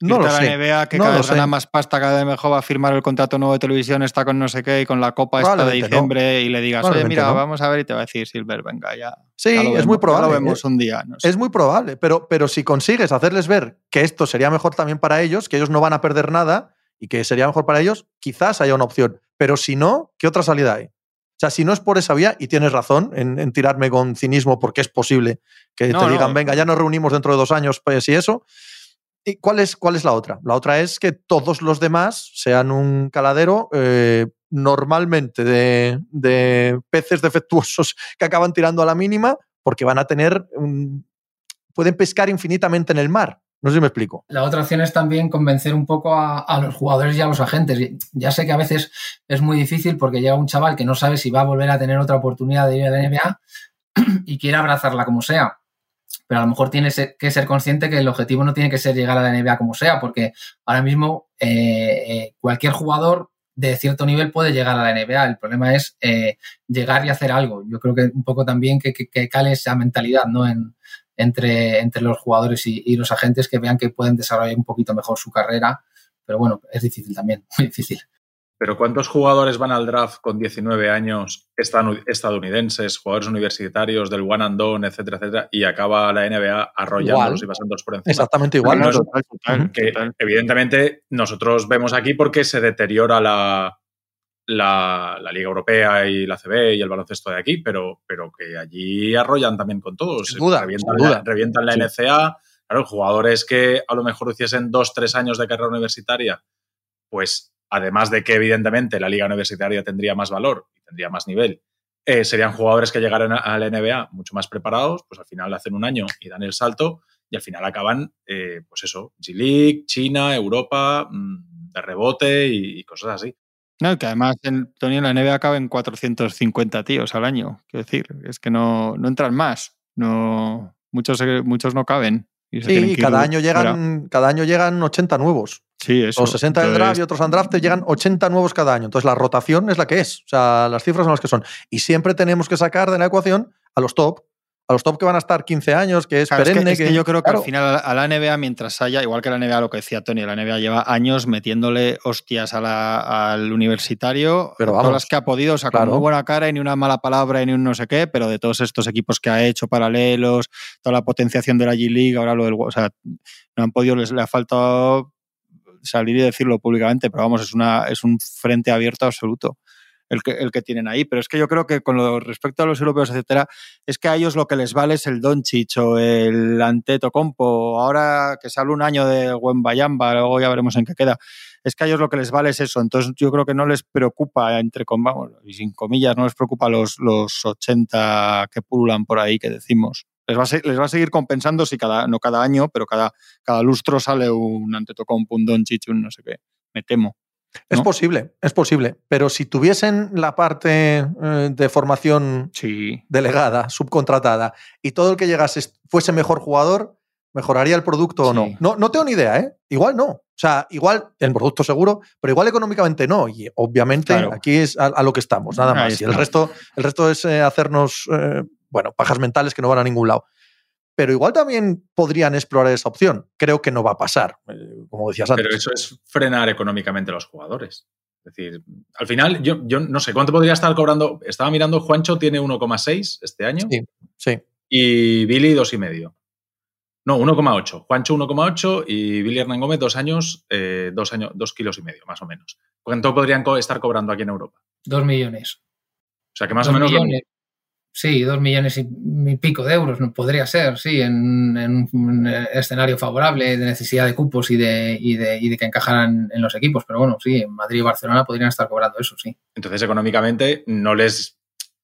No lo sé. la NBA que cada vez gana más pasta, cada vez mejor va a firmar el contrato nuevo de televisión, está con no sé qué y con la copa esta de diciembre y le digas, oye, mira, vamos a ver y te va a decir Silver, venga, ya. Sí, es muy probable. lo vemos un día. Es muy probable, pero, pero si consigues hacerles ver que esto sería mejor también para ellos, que ellos no van a perder nada y que sería mejor para ellos, quizás haya una opción. Pero si no, ¿qué otra salida hay? O sea, si no es por esa vía, y tienes razón en, tirarme con cinismo porque es posible que te digan, venga, ya nos reunimos dentro de dos años, pues y eso, ¿Y cuál es, cuál es la otra? La otra es que todos los demás sean un caladero eh, normalmente de, peces defectuosos [LAUGHS] que acaban tirando a la mínima porque van a tener pueden pescar infinitamente en el mar. No sé si me explico. La otra opción es también convencer un poco a, los jugadores y a los agentes. Ya sé que a veces es muy difícil porque llega un chaval que no sabe si va a volver a tener otra oportunidad de ir a la NBA [CLEARS THROAT] y quiere abrazarla como sea pero a lo mejor tienes que ser consciente que el objetivo no tiene que ser llegar a la NBA como sea, porque ahora mismo eh, eh, cualquier jugador de cierto nivel puede llegar a la NBA. El problema es eh, llegar y hacer algo. Yo creo que un poco también que, cale esa mentalidad ¿no? entre, entre los jugadores y, los agentes que vean que pueden desarrollar un poquito mejor su carrera. Pero bueno, es difícil también, [LAUGHS] muy difícil. Pero ¿cuántos jugadores van al draft con 19 años estadounidenses, jugadores universitarios del one and done, etcétera, etcétera, y acaba la NBA arrollándolos y pasándolos por encima? Exactamente igual. que evidentemente nosotros vemos aquí porque se deteriora la, la, Liga Europea y la CB y el baloncesto de aquí, pero, pero que allí arrollan también con todos. duda, revientan, La, revientan la NCA. Claro, jugadores que a lo mejor hiciesen dos, tres años de carrera universitaria, pues además de que evidentemente la liga universitaria tendría más valor y tendría más nivel, eh, serían jugadores que llegaran a la NBA mucho más preparados, pues al final hacen un año y dan el salto y al final acaban, eh, pues eso, G-League, China, Europa, mm, de rebote y, cosas así. No, que además en, Tony, en la NBA caben 450 tíos al año. Quiero decir, es que no, no entran más. No, muchos, muchos no caben. sí, cada año, llegan, cada año llegan 80 nuevos. Sí, eso. O 60 del draft y otros undrafted llegan 80 nuevos cada año. Entonces la rotación es la que es. O sea, las cifras son las que son. Y siempre tenemos que sacar de la ecuación a los top, a los top que van a estar 15 años, que es perenne. Es que, yo creo que al final a la NBA, mientras haya, igual que la NBA, lo que decía Tony, la NBA lleva años metiéndole hostias al universitario, pero todas las que ha podido, o sea, con muy buena cara y ni una mala palabra y ni un no sé qué, pero de todos estos equipos que ha hecho paralelos, toda la potenciación de la G-League, ahora lo del. O sea, no han podido, les le ha faltado salir y decirlo públicamente, pero vamos, es, una, es un frente abierto absoluto el que, el que tienen ahí. Pero es que yo creo que con lo respecto a los europeos, etcétera, es que a ellos lo que les vale es el Doncic o el Anteto Compo. Ahora que sale un año de Bayamba, luego ya veremos en qué queda. Es que a ellos lo que les vale es eso. Entonces yo creo que no les preocupa, entre vamos, y sin comillas, no les preocupa los, los 80 que pululan por ahí que decimos. Les va, a, les va a seguir compensando si cada, no cada año, pero cada, cada lustro sale un Antetokounmpo, un Doncic, un no sé qué. Me temo. Es posible, es posible. Pero si tuviesen la parte eh, de formación delegada, subcontratada, y todo el que llegase fuese mejor jugador, ¿mejoraría el producto o no? no? No tengo ni idea, ¿eh? Igual no. O sea, igual el producto seguro, pero igual económicamente no. Y obviamente aquí es a, lo que estamos, nada más. Y el resto, el resto es eh, hacernos, eh, bueno, pajas mentales que no van a ningún lado pero igual también podrían explorar esa opción. Creo que no va a pasar, eh, como decías antes. Pero eso es frenar económicamente a los jugadores. Es decir, al final, yo, yo no sé cuánto podría estar cobrando. Estaba mirando, Juancho tiene 1,6 este año. Sí, sí. Y Billy 2,5. No, 1,8. Juancho 1,8 y Billy Hernán Gómez dos años, eh, dos años, dos kilos y medio, más o menos. ¿Cuánto podrían estar cobrando aquí en Europa? Dos millones. O sea que más o menos. Sí, dos millones y, pico de euros, no podría ser, sí, en, un escenario favorable de necesidad de cupos y de, y de, que encajaran en los equipos. Pero bueno, sí, en Madrid y Barcelona podrían estar cobrando eso, sí. Entonces, económicamente no les,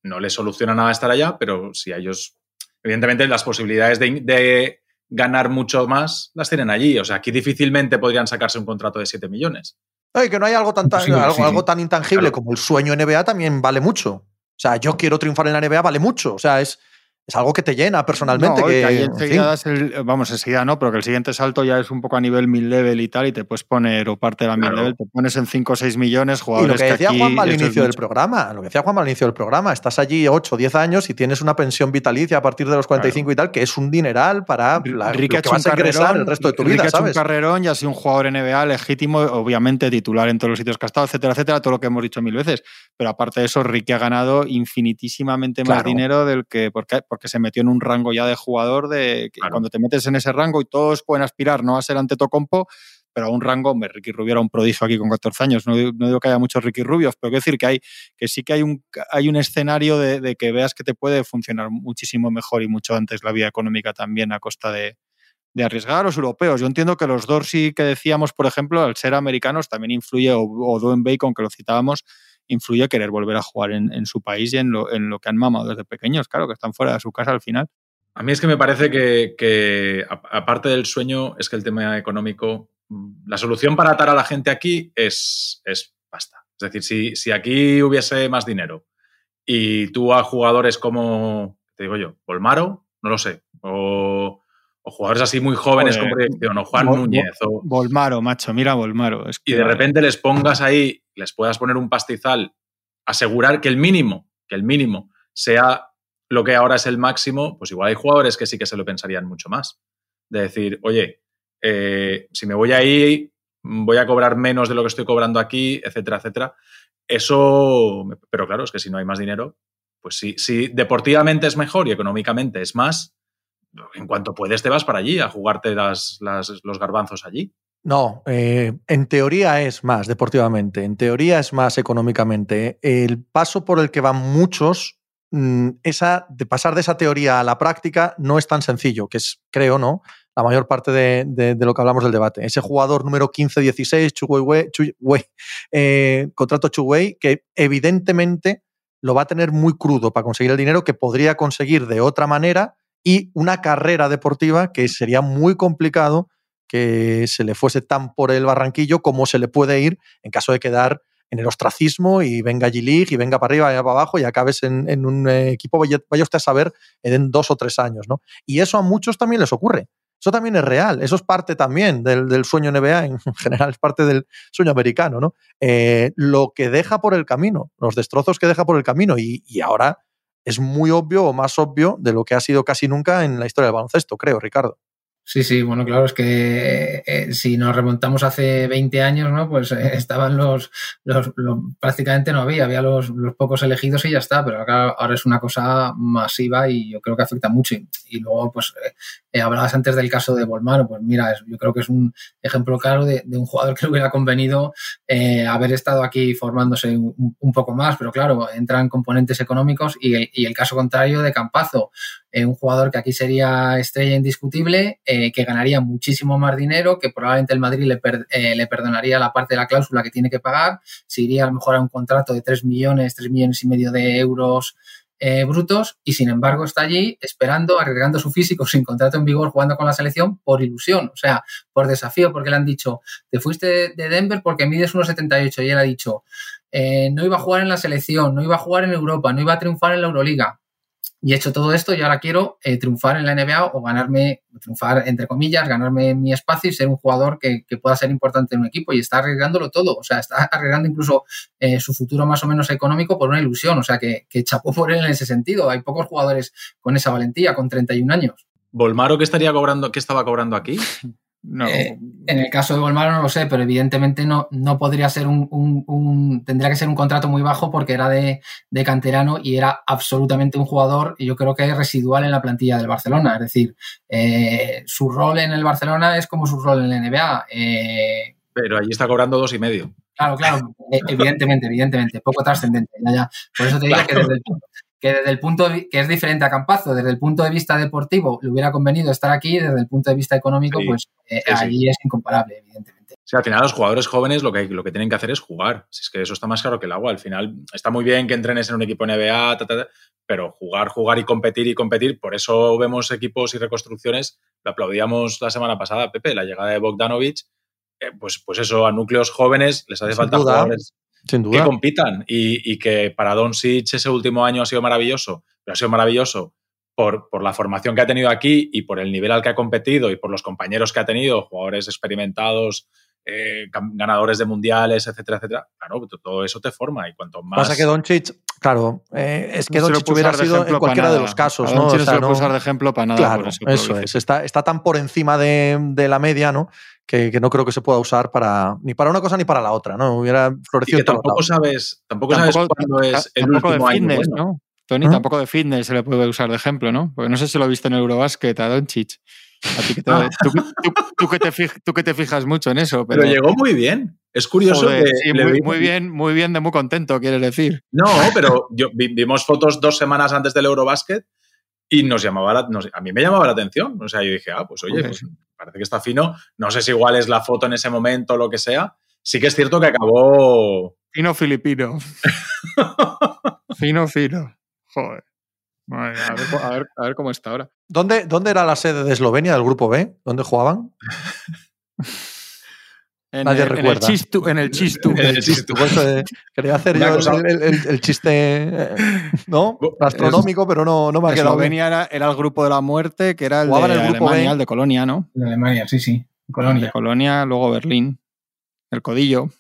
no les soluciona nada estar allá, pero si a ellos, evidentemente, las posibilidades de, ganar mucho más las tienen allí. O sea, aquí difícilmente podrían sacarse un contrato de 7 millones. y que no hay algo tan, algo, tan intangible como el sueño NBA también vale mucho. O sea, yo quiero triunfar en la NBA, vale mucho. O sea, es, es algo que te llena personalmente. que, ahí enseguida el, vamos, enseguida no, pero que el siguiente salto ya es un poco a nivel mid-level y tal, y te puedes poner, o parte de la mid-level, te pones en 5 o 6 millones jugadores. Y lo que decía Juan al inicio del programa, lo que decía Juan al inicio del programa, estás allí 8 o 10 años y tienes una pensión vitalicia a partir de los 45 y tal, que es un dineral para la, lo que vas a ingresar el resto de tu vida. Ha hecho un carrerón y ha sido un jugador NBA legítimo, obviamente titular en todos los sitios que ha estado, etcétera, etcétera, todo lo que hemos dicho mil veces. Pero aparte de eso, Ricky ha ganado infinitísimamente más dinero del que porque, porque se metió en un rango ya de jugador de que cuando te metes en ese rango y todos pueden aspirar no a ser ante Tocompo, pero a un rango, hombre, Ricky Rubio era un prodigio aquí con 14 años, no, digo que haya muchos Ricky Rubios, pero quiero decir que, hay, que sí que hay un, hay un escenario de, que veas que te puede funcionar muchísimo mejor y mucho antes la vida económica también a costa de, arriesgar a los europeos. Yo entiendo que los Dorsey que decíamos, por ejemplo, al ser americanos también influye, o, o Dwayne Bacon, que lo citábamos, influye querer volver a jugar en, su país y en lo, que han mamado desde pequeños, claro, que están fuera de su casa al final. A mí es que me parece que, aparte del sueño, es que el tema económico, mm, la solución para atar a la gente aquí es, es basta. Es decir, si, aquí hubiese más dinero y tú a jugadores como, te digo yo, Volmaro, no lo sé, o, jugadores así muy jóvenes como proyección, o Juan Núñez. O, Volmaro, macho, mira Volmaro. Y de repente les pongas ahí, les puedas poner un pastizal, asegurar que el mínimo, que el mínimo sea lo que ahora es el máximo, pues igual hay jugadores que sí que se lo pensarían mucho más. De decir, oye, eh, si me voy ahí, voy a cobrar menos de lo que estoy cobrando aquí, etcétera, etcétera. Eso, pero claro, es que si no hay más dinero, pues sí, si deportivamente es mejor y económicamente es más, en cuanto puedes te vas para allí a jugarte las, los garbanzos allí. No, eh, en teoría es más deportivamente, en teoría es más económicamente. El paso por el que van muchos Mm, esa, de pasar de esa teoría a la práctica no es tan sencillo, que es, creo, ¿no? La mayor parte de, lo que hablamos del debate. Ese jugador número 15-16, Chu eh, contrato Chuwei, que evidentemente lo va a tener muy crudo para conseguir el dinero que podría conseguir de otra manera y una carrera deportiva que sería muy complicado que se le fuese tan por el barranquillo como se le puede ir en caso de quedar en el ostracismo y venga G-League y venga para arriba y para abajo y acabes en, un eh, equipo, vaya, usted a saber, en dos o tres años. ¿no? Y eso a muchos también les ocurre. Eso también es real, eso es parte también del, sueño NBA, en [LAUGHS] general es parte del sueño americano, ¿no? Eh, lo que deja por el camino, los destrozos que deja por el camino y, ahora es muy obvio o más obvio de lo que ha sido casi nunca en la historia del baloncesto, creo, Ricardo. Sí, sí, bueno, claro, es que eh, si nos remontamos hace 20 años, ¿no? Pues eh, estaban los, los, prácticamente no había, había los, los, pocos elegidos y ya está, pero ahora, es una cosa masiva y yo creo que afecta mucho. Y, luego, pues, eh, hablabas antes del caso de Bolmaro, pues mira, yo creo que es un ejemplo claro de, de un jugador que le hubiera convenido haber estado aquí formándose un, un, poco más, pero claro, entran componentes económicos y el, y el caso contrario de Campazo, un jugador que aquí sería estrella indiscutible, eh, que ganaría muchísimo más dinero, que probablemente el Madrid le, eh, le, perdonaría la parte de la cláusula que tiene que pagar, se iría a lo mejor a un contrato de 3 millones, 3 millones y medio de euros eh, brutos y sin embargo está allí esperando, arriesgando su físico sin contrato en vigor, jugando con la selección por ilusión, o sea, por desafío, porque le han dicho, te fuiste de Denver porque mides 1,78 y él ha dicho, no iba a jugar en la selección, no iba a jugar en Europa, no iba a triunfar en la Euroliga y he hecho todo esto y ahora quiero eh, triunfar en la NBA o ganarme, triunfar entre comillas, ganarme mi espacio y ser un jugador que, pueda ser importante en un equipo y está arriesgándolo todo, o sea, está arriesgando incluso eh, su futuro más o menos económico por una ilusión, o sea, que, que chapó por él en ese sentido. Hay pocos jugadores con esa valentía, con 31 años. ¿Volmaro qué estaría cobrando, qué estaba cobrando aquí? [LAUGHS] No. Eh, en el caso de Volmaro no lo sé, pero evidentemente no, no podría ser un, Tendría que ser un contrato muy bajo porque era de, canterano y era absolutamente un jugador, y yo creo que es residual en la plantilla del Barcelona. Es decir, eh, su rol en el Barcelona es como su rol en la NBA. Eh, pero allí está cobrando dos y medio. Claro, claro, evidentemente, evidentemente, poco trascendente. Por eso te digo que desde el, que desde el punto que es diferente a Campazo, desde el punto de vista deportivo le hubiera convenido estar aquí, desde el punto de vista económico, pues eh, allí es incomparable, evidentemente. Sí, al final los jugadores jóvenes lo que, lo que tienen que hacer es jugar. Si es que eso está más claro que el agua. Al final está muy bien que entrenes en un equipo NBA, pero jugar, jugar y competir y competir. Por eso vemos equipos y reconstrucciones. Lo aplaudíamos la semana pasada, Pepe, la llegada de Bogdanovich. Eh, pues, pues eso, a núcleos jóvenes les hace falta jugadores que compitan y, que para Doncic ese último año ha sido maravilloso, pero ha sido maravilloso por, por, la formación que ha tenido aquí y por el nivel al que ha competido y por los compañeros que ha tenido, jugadores experimentados, eh, ganadores de mundiales, etcétera, etcétera. Claro, todo eso te forma y cuanto más... Pasa que Doncic, claro, eh, es que Doncic hubiera sido en cualquiera de los casos, ¿no? O sea, no se lo usar de ejemplo para nada. Claro, eso, es. Está, está, tan por encima de, de la media, ¿no? Que, no creo que se pueda usar para ni para una cosa ni para la otra, ¿no? Hubiera florecido. tampoco sabes, tampoco, sabes cuándo es el último de fitness, ¿no? Tony, tampoco de fitness se le puede usar de ejemplo, ¿no? Porque no sé si lo viste en Eurobasket a Doncic. Ah. [LAUGHS] tú, que te fijas, mucho en eso. Pero, llegó muy bien. Es curioso que. muy, bien, muy bien, de muy contento, quieres decir. No, pero yo, vimos fotos dos semanas antes del Eurobasket y nos llamaba la, a mí me llamaba la atención. O sea, yo dije, ah, pues oye, pues parece que está fino. No sé si igual es la foto en ese momento o lo que sea. Sí que es cierto que acabó. Fino filipino. [LAUGHS] fino, fino. Joder. A ver, a, ver, cómo está ahora. ¿Dónde, ¿Dónde era la sede de Eslovenia del grupo B? ¿Dónde jugaban? [LAUGHS] En Nadie el, recuerda. En el chistu. En el chistu. En el chistu. quería hacer yo el, chiste eh, ¿no? astronómico, pero no, no me ha quedado. Eslovenia era, era, el grupo de la muerte, que era el de el grupo Alemania, el de Colonia, ¿no? De Alemania, sí, sí. Colonia. de Colonia, luego Berlín. El codillo.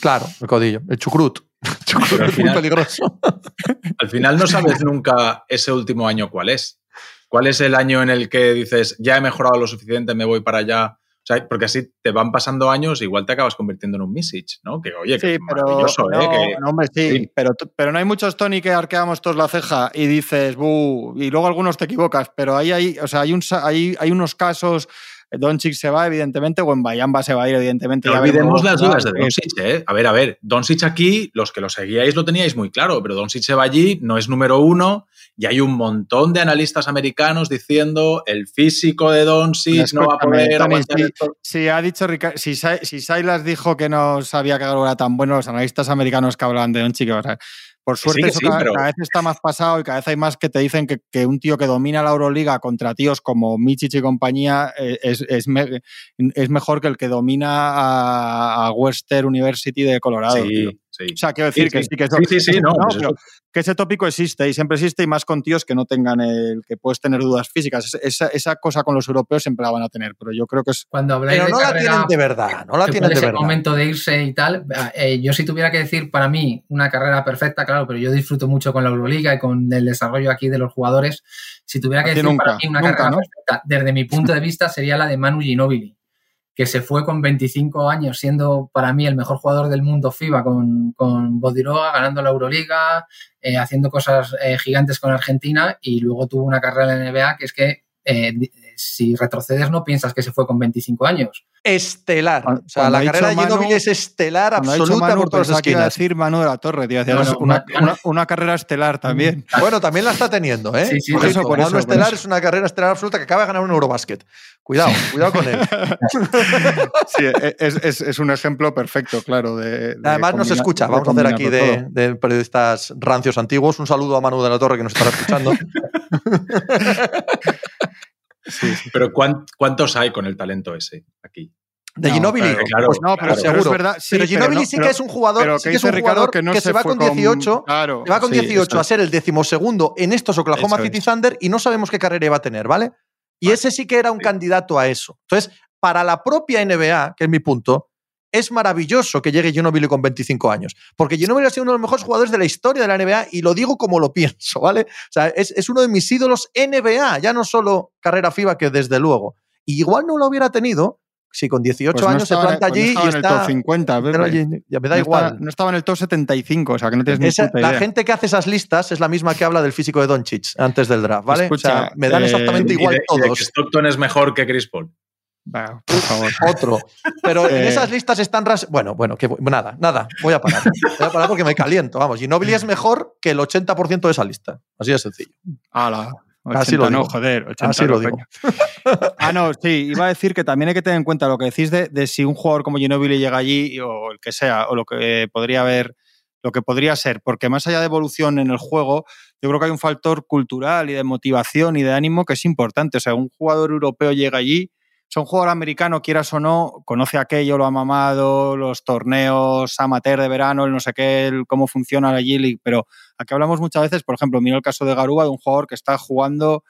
Claro, el codillo. El chucrut. [LAUGHS] chucrut es muy peligroso. [LAUGHS] Al final no sabes nunca ese último año cuál es. ¿Cuál es el año en el que dices, ya he mejorado lo suficiente, me voy para allá? O sea, porque así te van pasando años, igual te acabas convirtiendo en un Misich, ¿no? Que oye, que pero, es no, ¿eh? no, hombre, sí, Pero, pero no hay muchos Tony que arqueamos todos la ceja y dices, Buh", y luego algunos te equivocas, pero ahí hay, o sea, hay, un, hay, hay unos casos Doncic se va, evidentemente, o en Bayamba se va a ir, evidentemente. No olvidemos las dudas de Doncic, ¿eh? A ver, a ver, Doncic aquí, los que lo seguíais lo teníais muy claro, pero Doncic se va allí, no es número uno, y hay un montón de analistas americanos diciendo el físico de Doncic no va a poder aguantar si, ha dicho si, si Silas dijo que no sabía que algo era tan bueno, los analistas americanos que hablaban de Doncic, por suerte, eso cada, vez está más pasado y cada vez hay más que te dicen que, un tío que domina la Euroliga contra tíos como Michich y compañía eh, es, es, mejor que el que domina a, Western University de Colorado. Sí, Sí. O sea, quiero decir Sí, que sí. sí que eso- Sí, sí, sí, no, pues pero eso. que ese tópico existe y siempre existe y más con tíos que no tengan el que puedes tener dudas físicas. Es- Esa, esa cosa con los europeos siempre la van a tener, pero yo creo que es Cuando habláis Pero de no la carrera, tienen de verdad, no la tienen de verdad. momento de irse y tal. eh, yo si tuviera que decir para mí una carrera perfecta, claro, pero yo disfruto mucho con la Euroliga y con el desarrollo aquí de los jugadores. Si tuviera que decir para mí una nunca, carrera ¿no? perfecta, desde mi punto de vista sería la de Manu Ginóbili, que se fue con 25 años siendo para mí el mejor jugador del mundo FIBA con, con Bodiroga, ganando la Euroliga, eh, haciendo cosas eh, gigantes con Argentina y luego tuvo una carrera en la NBA que es que eh, si retrocedes no piensas que se fue con 25 años. Estelar. Cuando- O sea, la carrera de Ginóbili es estelar absoluta Manu, por todas las esquinas. decir Manu de la Torre, tío. Una, una- una carrera estelar también. [LAUGHS] Bueno, también la está teniendo, ¿eh? Sí, sí, Por eso, eso, por Manu eso, por Estelar eso. es una carrera estelar absoluta que acaba de ganar un Eurobasket. Cuidado, cuidado con él. [LAUGHS] Sí, es, es- es un ejemplo perfecto, claro. De, de Además nos escucha. Vamos a hacer aquí de, de periodistas rancios antiguos. Un saludo a Manu de la Torre que nos estará escuchando. [LAUGHS] Sí, sí. Pero ¿cuán- ¿cuántos hay con el talento ese aquí? De No, Ginóbili, claro, claro, pues No, pero, Claro. pero seguro. es verdad. Sí, pero Ginóbili no, sí pero- que es un jugador, sí que es un jugador que no que se se va con con- 18, claro, se va con sí, 18 a ser el decimosegundo en estos Oklahoma Eso City es. Thunder y no sabemos qué carrera iba a tener, ¿vale? Y Vale. ese sí que era un Sí. candidato a eso. Entonces, para la propia NBA, que es mi punto, es maravilloso que llegue Ginobili con 25 años, porque Ginobili ha sido uno de los mejores jugadores de la historia de la NBA y lo digo como lo pienso, ¿vale? O sea, es, es uno de mis ídolos NBA, ya no solo carrera FIBA, que desde luego. Y igual no lo hubiera tenido si con 18 Pues no años se planta pues no allí estaba y en el está... top 50, Pepe. pero allí- ya me da no igual. Estaba, no estaba en el top 75, o sea que no tienes ni puta la idea. gente que hace esas listas es la misma que habla del físico de Doncic antes del draft, ¿vale? Escucha, o sea, me dan eh, exactamente Y de- igual y de que todos. Stockton es mejor que Chris Paul. Va, por favor. [LAUGHS] Otro. Pero en Eh. esas listas están ras... Bueno, bueno, que voy- nada, nada, voy a parar. Voy a parar porque me caliento, vamos. Ginobili es mejor que el 80% de esa lista. Así de sencillo. Ala, 80, Así lo no, digo. joder, 80 Así lo no, digo. Ah, no, sí, iba a decir que también hay que tener en cuenta lo que decís de, de si un jugador como Ginobili llega allí o el que sea, o lo que podría haber, lo que podría ser, porque más allá de evolución en el juego, yo creo que hay un factor cultural y de motivación y de ánimo que es importante. O sea, un jugador europeo llega allí, un jugador americano, quieras o no, conoce aquello, lo ha mamado, los torneos amateur de verano, el no sé qué, el cómo funciona la G-League, pero aquí hablamos muchas veces, por ejemplo, mira el caso de Garuba, de un jugador que está jugando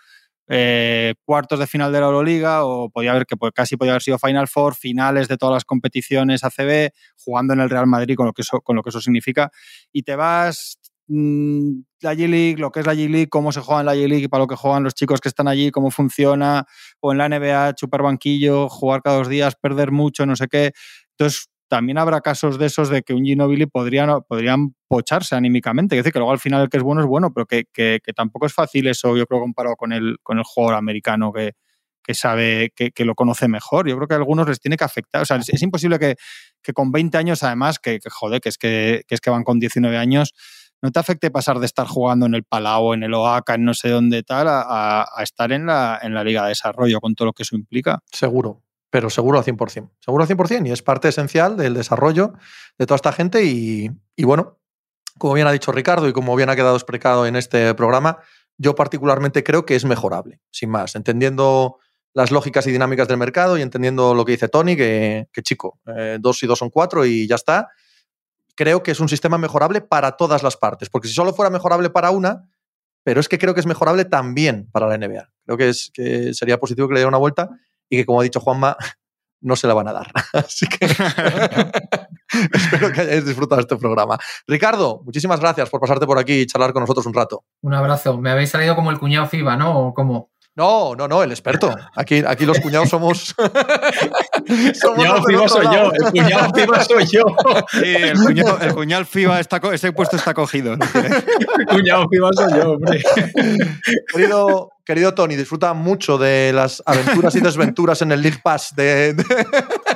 eh, cuartos de final de la Euroliga o podía haber que pues, casi podía haber sido Final Four, finales de todas las competiciones ACB, jugando en el Real Madrid con lo que eso, con lo que eso significa y te vas mm, la G-League, lo que es la G-League, cómo se juega en la G-League y para lo que juegan los chicos que están allí, cómo funciona, o en la NBA, chupar banquillo, jugar cada dos días, perder mucho, no sé qué. Entonces, también habrá casos de esos de que un Ginobili podrían, podrían pocharse anímicamente. Es decir, que luego al final el que es bueno es bueno, pero que, que- tampoco es fácil eso, yo creo, comparado con el, con el jugador americano que, que sabe, que, lo conoce mejor. Yo creo que a algunos les tiene que afectar. O sea, es, imposible que, que con 20 años, además, que, que joder, que es que es que van con 19 años, no te afecte pasar de estar jugando en el Palau, en el OACA, en no sé dónde tal, a, estar en la, en la Liga de Desarrollo, con todo lo que eso implica. Seguro, pero seguro al 100%. Seguro al 100% y es parte esencial del desarrollo de toda esta gente y, y bueno, como bien ha dicho Ricardo y como bien ha quedado explicado en este programa, yo particularmente creo que es mejorable, sin más, entendiendo las lógicas y dinámicas del mercado y entendiendo lo que dice Tony, que, que chico, eh, dos y dos son cuatro y ya está. Creo que es un sistema mejorable para todas las partes, porque si solo fuera mejorable para una, pero es que creo que es mejorable también para la NBA. Creo que, es, que sería positivo que le diera una vuelta y que, como ha dicho Juanma, [LAUGHS] no se la van a dar. [LAUGHS] Así que [LAUGHS] espero que hayáis disfrutado este programa. Ricardo, muchísimas gracias por pasarte por aquí y charlar con nosotros un rato. Un abrazo. Me habéis salido como el cuñado FIBA, ¿no? ¿O cómo? No, no, no, el experto. Aquí, aquí los cuñados somos. El cuñado FIBA soy lado. yo, el cuñado FIBA soy yo. Sí, el cuñado, el cuñado FIBA, está, ese puesto está cogido. El cuñado FIBA soy yo, hombre. Querido, querido Tony, disfruta mucho de las aventuras y desventuras en el League Pass de, de-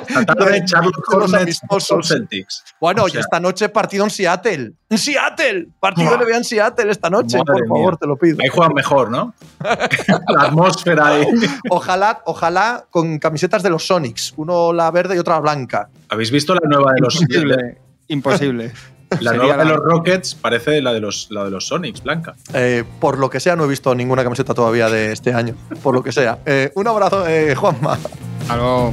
Esta tarde Charlotte de los Hornets Celtics. Bueno, O sea- y esta noche partido en Seattle. ¡En Seattle! Partido. NBA en Seattle esta noche, por favor, mía. te lo pido. Ahí juegan mejor, ¿no? [LAUGHS] La atmósfera ahí. [LAUGHS] Ojalá, ojalá con camisetas de los Sonics, uno la verde y otra la blanca. ¿Habéis visto la nueva de los Imposible. Imposible. [LAUGHS] La Sería nueva de los Rockets parece la de los, la de los Sonics, blanca. Eh, por lo que sea, no he visto ninguna camiseta todavía de este año. Por lo que sea. Eh, un abrazo, eh, Juanma. Algo.